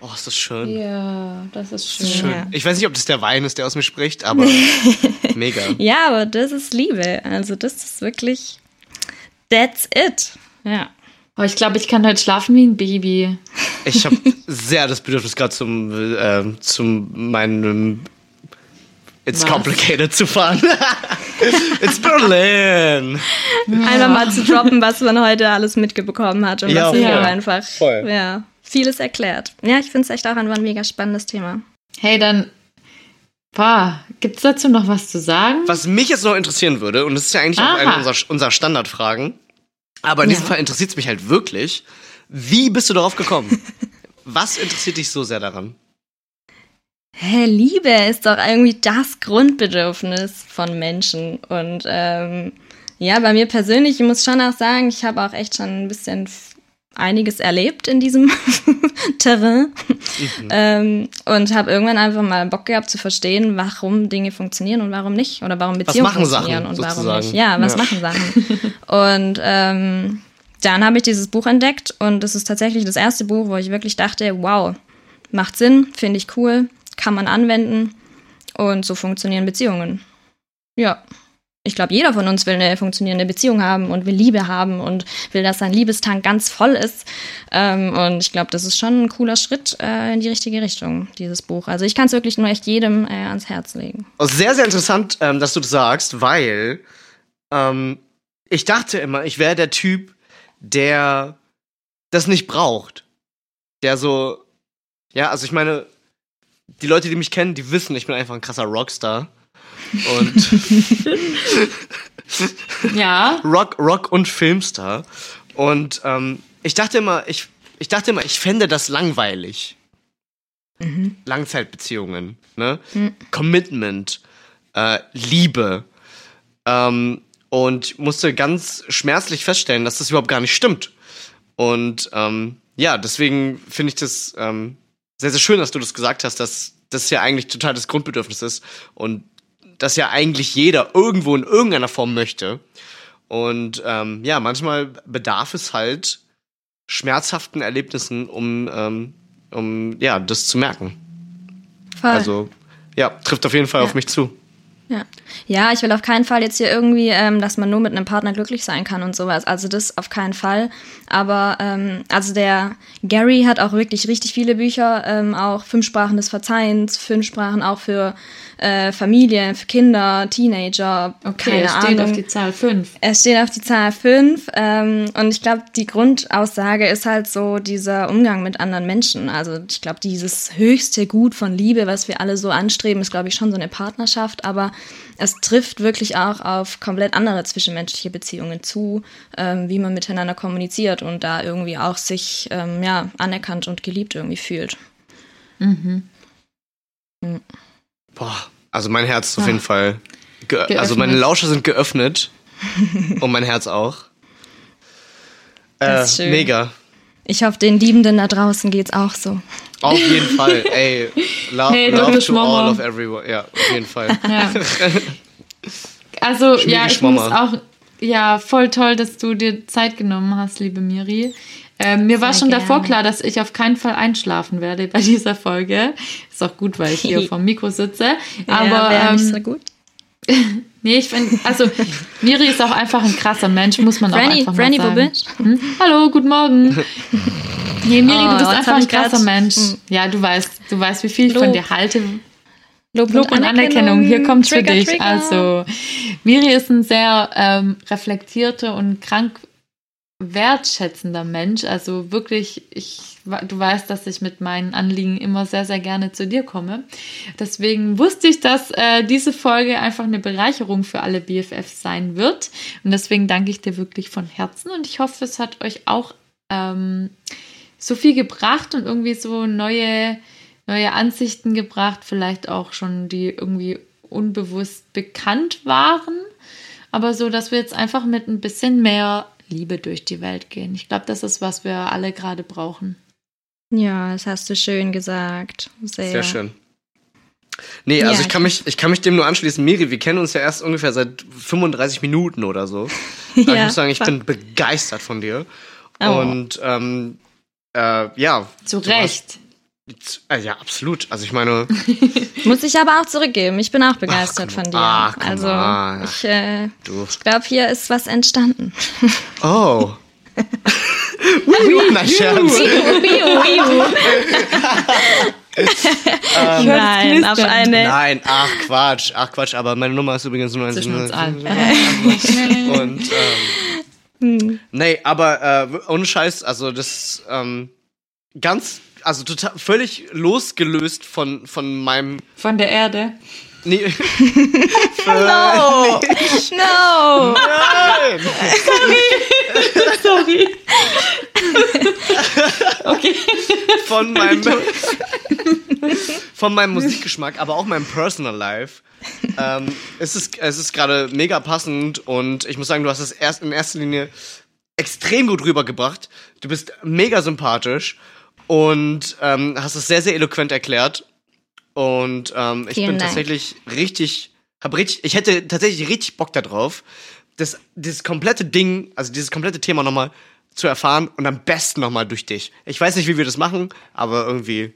Oh, ist das schön. Ja, das ist schön. Schön. Ja. Ich weiß nicht, ob das der Wein ist, der aus mir spricht, aber mega. Ja, aber das ist Liebe. Also das ist wirklich, that's it. Ja. Oh, ich glaube, ich kann heute schlafen wie ein Baby. Ich habe sehr das Bedürfnis gerade zum, äh, zum meinem It's Was? complicated zu fahren. It's Berlin. Einfach mal zu droppen, was man heute alles mitbekommen hat und Ja, was auch einfach Voll. Ja, vieles erklärt. Ja, ich finde es echt auch einfach ein mega spannendes Thema. Hey, dann, boah, gibt's dazu noch was zu sagen? Was mich jetzt noch interessieren würde, und das ist ja eigentlich auch Aha. eine unserer, unserer Standardfragen, aber in diesem Ja. Fall interessiert es mich halt wirklich, wie bist du darauf gekommen? Was interessiert dich so sehr daran? Hä, Liebe ist doch irgendwie das Grundbedürfnis von Menschen. Und ähm, ja, bei mir persönlich, ich muss schon auch sagen, ich habe auch echt schon ein bisschen einiges erlebt in diesem Terrain. Ähm, und habe irgendwann einfach mal Bock gehabt zu verstehen, warum Dinge funktionieren und warum nicht. Oder warum Beziehungen machen Sachen, funktionieren und warum sozusagen. nicht. Ja, was Ja. machen Sachen. und ähm, dann habe ich dieses Buch entdeckt und das ist tatsächlich das erste Buch, wo ich wirklich dachte, wow, macht Sinn, finde ich cool, kann man anwenden und so funktionieren Beziehungen. Ja, ich glaube, jeder von uns will eine funktionierende Beziehung haben und will Liebe haben und will, dass sein Liebestank ganz voll ist. Ähm, und ich glaube, das ist schon ein cooler Schritt äh, in die richtige Richtung, dieses Buch. Also ich kann es wirklich nur echt jedem äh, ans Herz legen. Sehr, sehr interessant, ähm, dass du das sagst, weil ähm, ich dachte immer, ich wäre der Typ, der das nicht braucht. Der so, ja, also ich meine, die Leute, die mich kennen, die wissen, ich bin einfach ein krasser Rockstar. Und Ja. Rock, Rock und Filmstar. Und ähm, ich dachte immer, ich, ich dachte immer, ich fände das langweilig. Langzeitbeziehungen, ne? Commitment, äh, Liebe. Ähm, und musste ganz schmerzlich feststellen, dass das überhaupt gar nicht stimmt. Und ähm, ja, deswegen finde ich das ähm, sehr, sehr schön, dass du das gesagt hast, dass das ja eigentlich total das Grundbedürfnis ist und das ja eigentlich jeder irgendwo in irgendeiner Form möchte. Und ähm, ja, manchmal bedarf es halt schmerzhaften Erlebnissen, um, ähm, um ja, das zu merken. Voll. Also, ja, trifft auf jeden Fall Ja. auf mich zu. Ja. ja, ich will auf keinen Fall jetzt hier irgendwie, ähm, dass man nur mit einem Partner glücklich sein kann und sowas. Also das auf keinen Fall. Aber ähm, also der Gary hat auch wirklich richtig viele Bücher, ähm, auch fünf Sprachen des Verzeihens, fünf Sprachen auch für äh, Familie, für Kinder, Teenager. Okay, keine es steht Ahnung. auf die Zahl 5. Es steht auf die Zahl 5 ähm, und ich glaube, die Grundaussage ist halt so dieser Umgang mit anderen Menschen. Also ich glaube, dieses höchste Gut von Liebe, was wir alle so anstreben, ist, glaube ich, schon so eine Partnerschaft, aber es trifft wirklich auch auf komplett andere zwischenmenschliche Beziehungen zu, ähm, wie man miteinander kommuniziert und da irgendwie auch sich ähm, ja, anerkannt und geliebt irgendwie fühlt. Boah, also mein Herz ist auf Ah. jeden Fall. Ge also meine Lauscher sind geöffnet. und mein Herz auch. Äh, Das ist schön. Mega. Ich hoffe, den Liebenden da draußen geht's auch so. Auf jeden Fall. Ey, love, Hey, love to Schmommer. all of everyone. Ja, auf jeden Fall. Ja. Also, Schmierig ja, ich Schmommer. muss auch, ja, voll toll, dass du dir Zeit genommen hast, liebe Miri. Ähm, mir war Sehr schon gerne. davor klar, dass ich auf keinen Fall einschlafen werde bei dieser Folge. Ist auch gut, weil ich hier vom Mikro sitze. Aber ja, wäre nicht ähm, so gut. nee, ich finde, also Miri ist auch einfach ein krasser Mensch, muss man auch Franny, einfach Franny, mal wo sagen. bist Hm? Hallo, guten Morgen. Nee, Miri, Oh, du bist einfach ein krasser Mensch. Hm. Ja, du weißt, du weißt, wie viel ich von Lob. dir halte. Lob, Lob und Anerkennung, hier kommt's für Trigger, dich. Trigger. Also, Miri ist ein sehr ähm, reflektierter und krank wertschätzender Mensch. Also wirklich, ich, du weißt, dass ich mit meinen Anliegen immer sehr, sehr gerne zu dir komme. Deswegen wusste ich, dass äh, diese Folge einfach eine Bereicherung für alle BFFs sein wird. Und deswegen danke ich dir wirklich von Herzen und ich hoffe, es hat euch auch ähm, so viel gebracht und irgendwie so neue, neue Ansichten gebracht, vielleicht auch schon, die irgendwie unbewusst bekannt waren, aber so, dass wir jetzt einfach mit ein bisschen mehr Liebe durch die Welt gehen. Ich glaube, das ist, was wir alle gerade brauchen. Ja, das hast du schön gesagt. Sehr, Sehr schön. Nee, also Ja, ich kann mich, ich kann mich dem nur anschließen. Miri, wir kennen uns ja erst ungefähr seit 35 Minuten oder so. Ich Ja, muss sagen, ich fuck. bin begeistert von dir. Oh. Und ähm, äh, ja. Zu Recht. hast- ja, absolut. Also ich meine, Muss ich aber auch zurückgeben. Ich bin auch begeistert come von dir. Ach, also on. ich äh, du. glaube, hier ist was entstanden. Oh. Nein, Scherz. Nein, auf eine. Nein, ach Quatsch, ach Quatsch, aber meine Nummer ist übrigens 19. Zwischen uns allen. Und ähm, nee, aber äh, ohne Scheiß, also das ähm, ganz, also total völlig losgelöst von von meinem Von der Erde. nee, No! no! Nein! Sorry. okay. von meinem von meinem Musikgeschmack, aber auch meinem Personal Life. Ähm, es ist es ist gerade mega passend und ich muss sagen, du hast es erst in erster Linie extrem gut rübergebracht. Du bist mega sympathisch und ähm, hast es sehr sehr eloquent erklärt und ähm, ich Vielen bin Dank. tatsächlich richtig hab richtig ich hätte tatsächlich richtig Bock darauf, das dieses komplette Ding, also dieses komplette Thema nochmal zu erfahren und am besten nochmal durch dich. Ich weiß nicht, wie wir das machen, aber irgendwie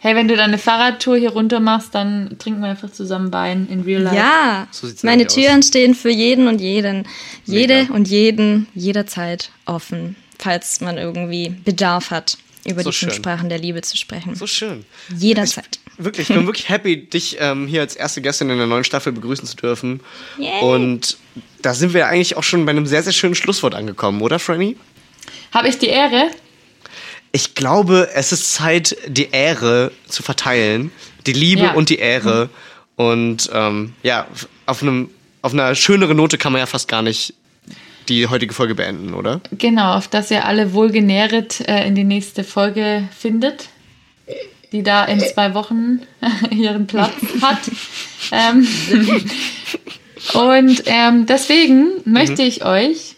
Hey, wenn du deine Fahrradtour hier runter machst, dann trinken wir einfach zusammen Wein in real life. Ja, So meine Türen stehen für jeden und jeden, jede Mega. und jeden jederzeit offen, falls man irgendwie Bedarf hat, über So die fünf schön. Sprachen der Liebe zu sprechen. So schön. Jederzeit. Wirklich, ich bin wirklich happy, dich ähm, hier als erste Gästin in der neuen Staffel begrüßen zu dürfen. Yay. Und da sind wir eigentlich auch schon bei einem sehr, sehr schönen Schlusswort angekommen, oder, Franny? Habe ich die Ehre? Ich glaube, es ist Zeit, die Ehre zu verteilen. Die Liebe Ja. und die Ehre. Und ähm, ja, auf, einem, auf einer schöneren Note kann man ja fast gar nicht die heutige Folge beenden, oder? Genau, auf das ihr alle wohlgenähret äh, in die nächste Folge findet, die da in zwei Wochen ihren Platz hat. ähm, und ähm, deswegen möchte ich euch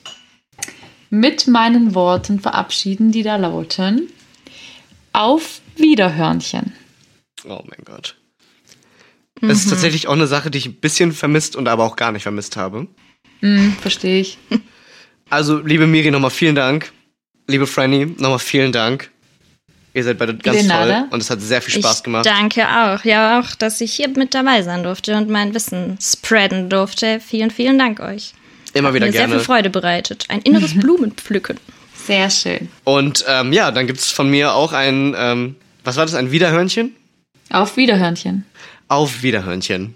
mit meinen Worten verabschieden, die da lauten: Auf Wiederhörnchen. Oh mein Gott. Es ist tatsächlich auch eine Sache, die ich ein bisschen vermisst und aber auch gar nicht vermisst habe. Hm, verstehe ich. Also, liebe Miri, nochmal vielen Dank. Liebe Franny, nochmal vielen Dank. Ihr seid beide ganz De nada. toll und es hat sehr viel Spaß ich gemacht. Danke auch. Ja, auch, dass ich hier mit dabei sein durfte und mein Wissen spreaden durfte. Vielen, vielen Dank euch. Immer Hat wieder mir sehr gerne. viel Freude bereitet. Ein inneres Blumenpflücken. Sehr schön. Und ähm, ja, dann gibt es von mir auch ein, ähm, was war das, ein Wiederhörnchen? Auf Wiederhörnchen. Auf Wiederhörnchen.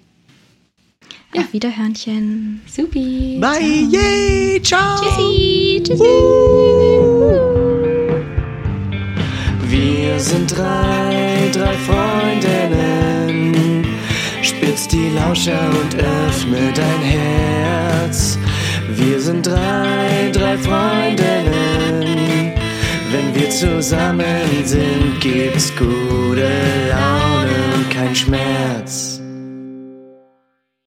Ja. Auf Wiederhörnchen. Supi. Bye, yay, ciao. Tschüssi. Tschüssi. Wir sind drei, drei Freundinnen. Spitz die Lauscher und öffne dein Herz. Wir sind drei, drei Freundinnen. Wenn wir zusammen sind, gibt's gute Laune und kein Schmerz.